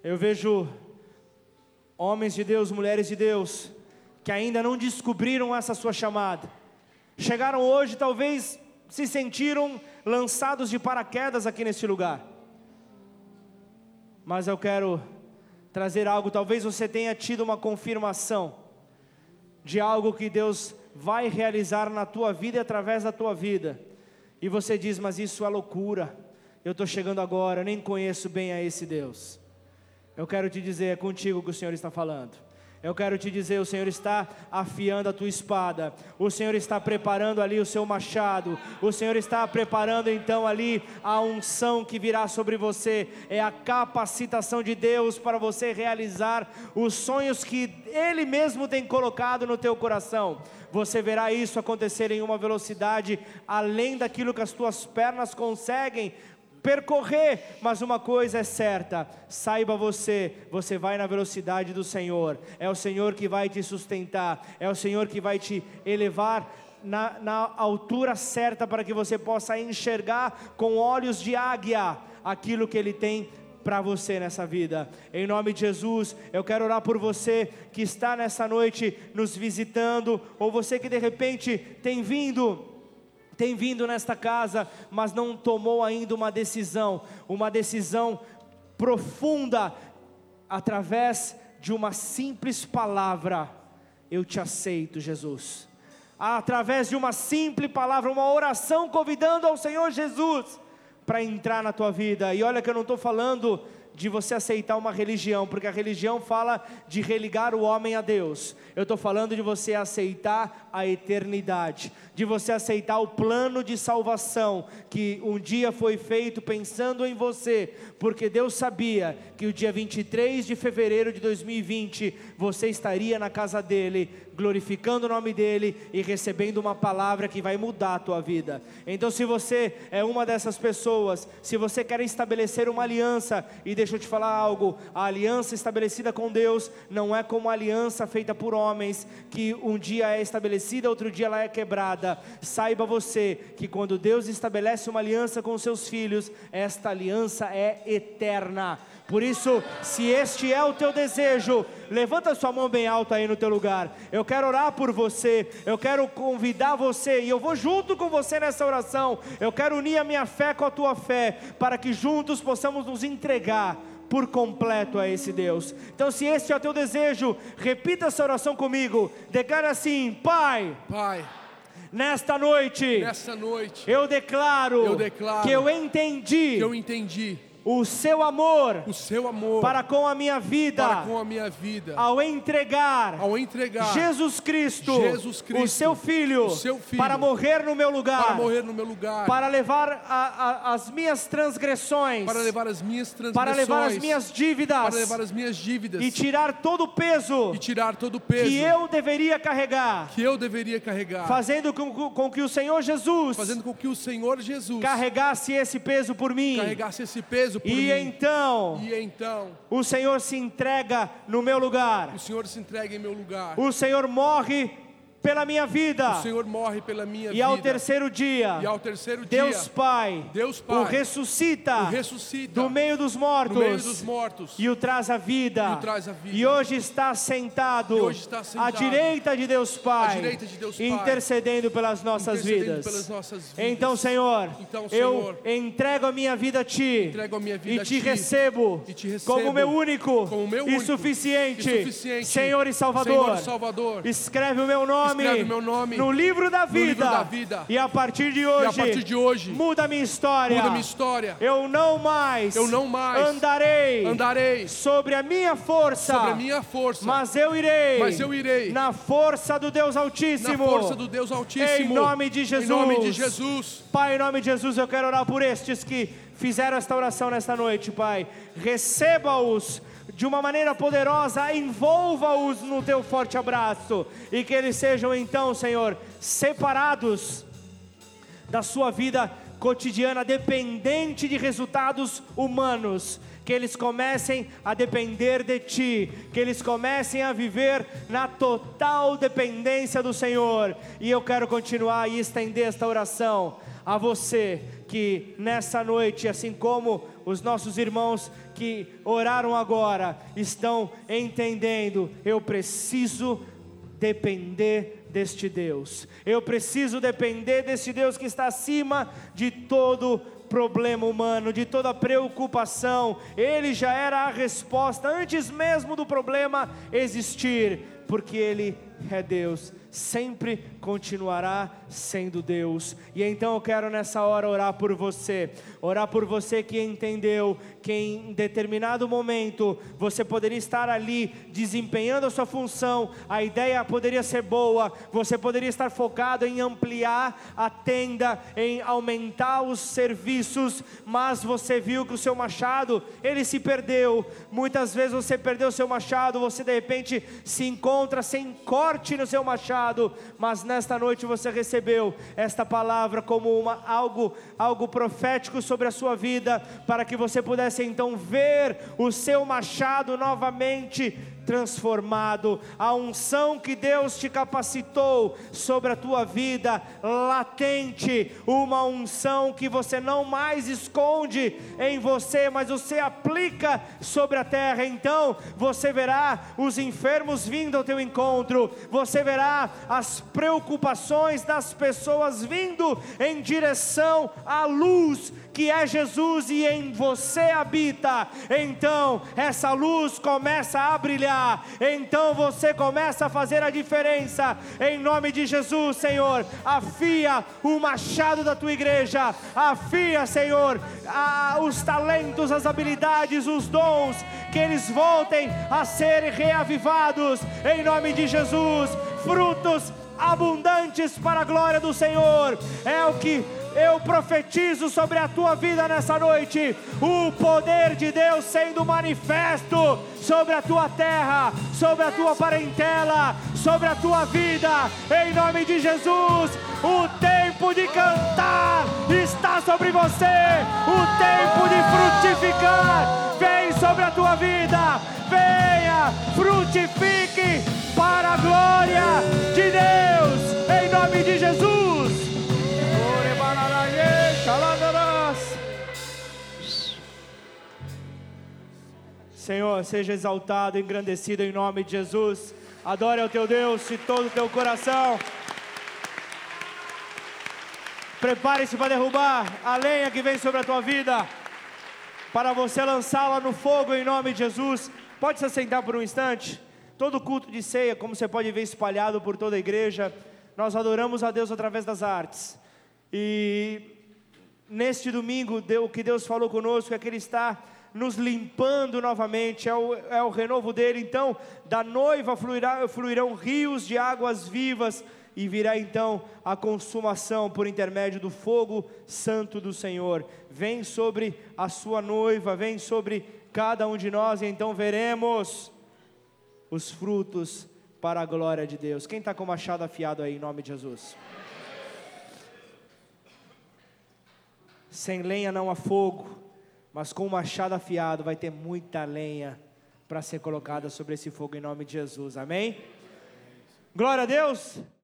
Eu vejo homens de Deus, mulheres de Deus, que ainda não descobriram essa sua chamada. Chegaram hoje, talvez se sentiram lançados de paraquedas aqui nesse lugar. Mas eu quero trazer algo, talvez você tenha tido uma confirmação de algo que Deus vai realizar na tua vida e através da tua vida. E você diz, mas isso é loucura. Eu estou chegando agora, nem conheço bem a esse Deus. Eu quero te dizer, é contigo que o Senhor está falando. Eu quero te dizer, o Senhor está afiando a tua espada, o Senhor está preparando ali o seu machado, o Senhor está preparando então ali a unção que virá sobre você, é a capacitação de Deus para você realizar os sonhos que Ele mesmo tem colocado no teu coração. Você verá isso acontecer em uma velocidade além daquilo que as tuas pernas conseguem percorrer, mas uma coisa é certa: saiba você, você vai na velocidade do Senhor, é o Senhor que vai te sustentar, é o Senhor que vai te elevar na, na altura certa para que você possa enxergar com olhos de águia aquilo que Ele tem para você nessa vida. Em nome de Jesus, eu quero orar por você que está nessa noite nos visitando, ou você que de repente tem vindo tem vindo nesta casa, mas não tomou ainda uma decisão, uma decisão profunda, através de uma simples palavra: Eu te aceito, Jesus. Através de uma simples palavra, uma oração convidando ao Senhor Jesus para entrar na tua vida. E olha que eu não estou falando de você aceitar uma religião, porque a religião fala de religar o homem a Deus. Eu estou falando de você aceitar a eternidade, de você aceitar o plano de salvação que um dia foi feito pensando em você, porque Deus sabia que o dia 23 de fevereiro de 2020 você estaria na casa dele, glorificando o nome dele e recebendo uma palavra que vai mudar a tua vida. Então, se você é uma dessas pessoas, se você quer estabelecer uma aliança e deixa eu te falar algo: a aliança estabelecida com Deus não é como a aliança feita por homens, que um dia é estabelecida, outro dia ela é quebrada. Saiba você que quando Deus estabelece uma aliança com seus filhos, esta aliança é eterna. Por isso, se este é o teu desejo, levanta sua mão bem alta aí no teu lugar. Eu quero orar por você, eu quero convidar você e eu vou junto com você nessa oração. Eu quero unir a minha fé com a tua fé, para que juntos possamos nos entregar por completo a esse Deus. Então, se este é o teu desejo, repita essa oração comigo. Declara assim: Pai.
Pai.
Nesta noite,
nesta noite,
eu declaro,
eu declaro
que eu entendi,
que eu entendi
o seu amor,
o seu amor
para com a minha vida,
para com a minha vida,
ao entregar,
ao entregar
Jesus Cristo,
Jesus Cristo
o seu filho,
o seu filho
para morrer no meu lugar,
para morrer no meu lugar,
para levar a, a, as minhas transgressões,
para levar as minhas transgressões,
para levar as minhas dívidas,
para levar as minhas dívidas
e tirar todo o peso,
e tirar todo o peso
que eu deveria carregar,
que eu deveria carregar,
fazendo com, com que o Senhor Jesus,
fazendo com que o Senhor Jesus
carregasse esse peso por mim,
carregasse esse peso preso por
E
mim.
então
E então
o Senhor se entrega no meu lugar.
o Senhor se entrega em meu lugar.
O Senhor morre pela minha vida.
O Senhor morre pela minha
E
vida.
ao terceiro dia,
E ao terceiro
Deus
dia,
Pai,
Deus Pai
o ressuscita
o ressuscita
do meio dos mortos
meio dos mortos.
e o traz à vida.
E o traz à vida.
E hoje está sentado,
E hoje está
à
sentado
direita de Deus Pai,
à de Deus Pai,
intercedendo pelas nossas
intercedendo
vidas.
pelas nossas vidas.
Então, Senhor,
Então,
eu
Senhor,
entrego a minha vida a Ti
a minha
e
vida a
te
Ti,
recebo,
e te recebo
como meu único,
como meu
e,
único
suficiente,
e suficiente
Senhor e Salvador.
Senhor e Salvador.
Escreve o meu nome,
O meu nome
no livro da vida.
livro da vida.
E a partir de hoje,
partir de hoje,
muda a minha história.
muda minha história.
Eu não mais,
Eu não mais
andarei,
Andarei
sobre a minha força,
sobre a minha força,
mas eu irei,
Mas eu irei
na força do Deus
na
Altíssimo.
força do Deus Altíssimo.
Em nome de Jesus.
Em nome de Jesus.
Pai, em nome de Jesus, eu quero orar por estes que fizeram esta oração nesta noite, Pai. Receba-os de uma maneira poderosa, envolva-os no teu forte abraço e que eles sejam então, Senhor, separados da sua vida cotidiana dependente de resultados humanos. Que eles comecem a depender de Ti, que eles comecem a viver na total dependência do Senhor. E eu quero continuar e estender esta oração a você que nessa noite, assim como os nossos irmãos que oraram agora, estão entendendo, eu preciso depender deste Deus. Eu preciso depender deste Deus que está acima de todo problema humano, de toda preocupação. Ele já era a resposta antes mesmo do problema existir, porque ele é Deus, sempre continuará sendo Deus. E então eu quero nessa hora orar por você, orar por você que entendeu que em determinado momento você poderia estar ali desempenhando a sua função, a ideia poderia ser boa, você poderia estar focado em ampliar a tenda, em aumentar os serviços, mas você viu que o seu machado, ele se perdeu. Muitas vezes você perdeu o seu machado, você de repente se encontra sem corte no seu machado, mas nesta noite você recebeu esta palavra como uma algo algo profético sobre a sua vida, para que você pudesse então ver o seu machado novamente transformado, a unção que Deus te capacitou sobre a tua vida, latente, uma unção que você não mais esconde em você, mas você aplica sobre a terra. Então você verá os enfermos vindo ao teu encontro, você verá as preocupações das pessoas vindo em direção à luz que é Jesus e em você habita. Então essa luz começa a brilhar, então você começa a fazer a diferença. Em nome de Jesus, Senhor, afia o machado da tua igreja, afia, Senhor, a- os talentos, as habilidades, os dons, que eles voltem a ser reavivados. Em nome de Jesus, frutos abundantes para a glória do Senhor. É o que eu profetizo sobre a tua vida nessa noite, o poder de Deus sendo manifesto sobre a tua terra, sobre a tua parentela, sobre a tua vida, em nome de Jesus. O tempo de cantar está sobre você, o tempo de frutificar vem sobre a tua vida. Venha, frutifique para a glória de Deus, em nome de Jesus. Senhor, seja exaltado, engrandecido em nome de Jesus. Adore ao teu Deus de todo o teu coração. Prepare-se para derrubar a lenha que vem sobre a tua vida, para você lançá-la no fogo em nome de Jesus. Pode se assentar por um instante. Todo culto de ceia, como você pode ver espalhado por toda a igreja, nós adoramos a Deus através das artes. E neste domingo, o que Deus falou conosco é que Ele está nos limpando novamente, é o, é o renovo dele. Então, da noiva fluirá, fluirão rios de águas vivas, e virá então a consumação por intermédio do fogo santo do Senhor. Vem sobre a sua noiva, vem sobre cada um de nós, e então veremos os frutos para a glória de Deus. Quem está com o machado afiado aí, em nome de Jesus? Sem lenha não há fogo, mas com o machado afiado vai ter muita lenha para ser colocada sobre esse fogo em nome de Jesus. Amém? Glória a Deus.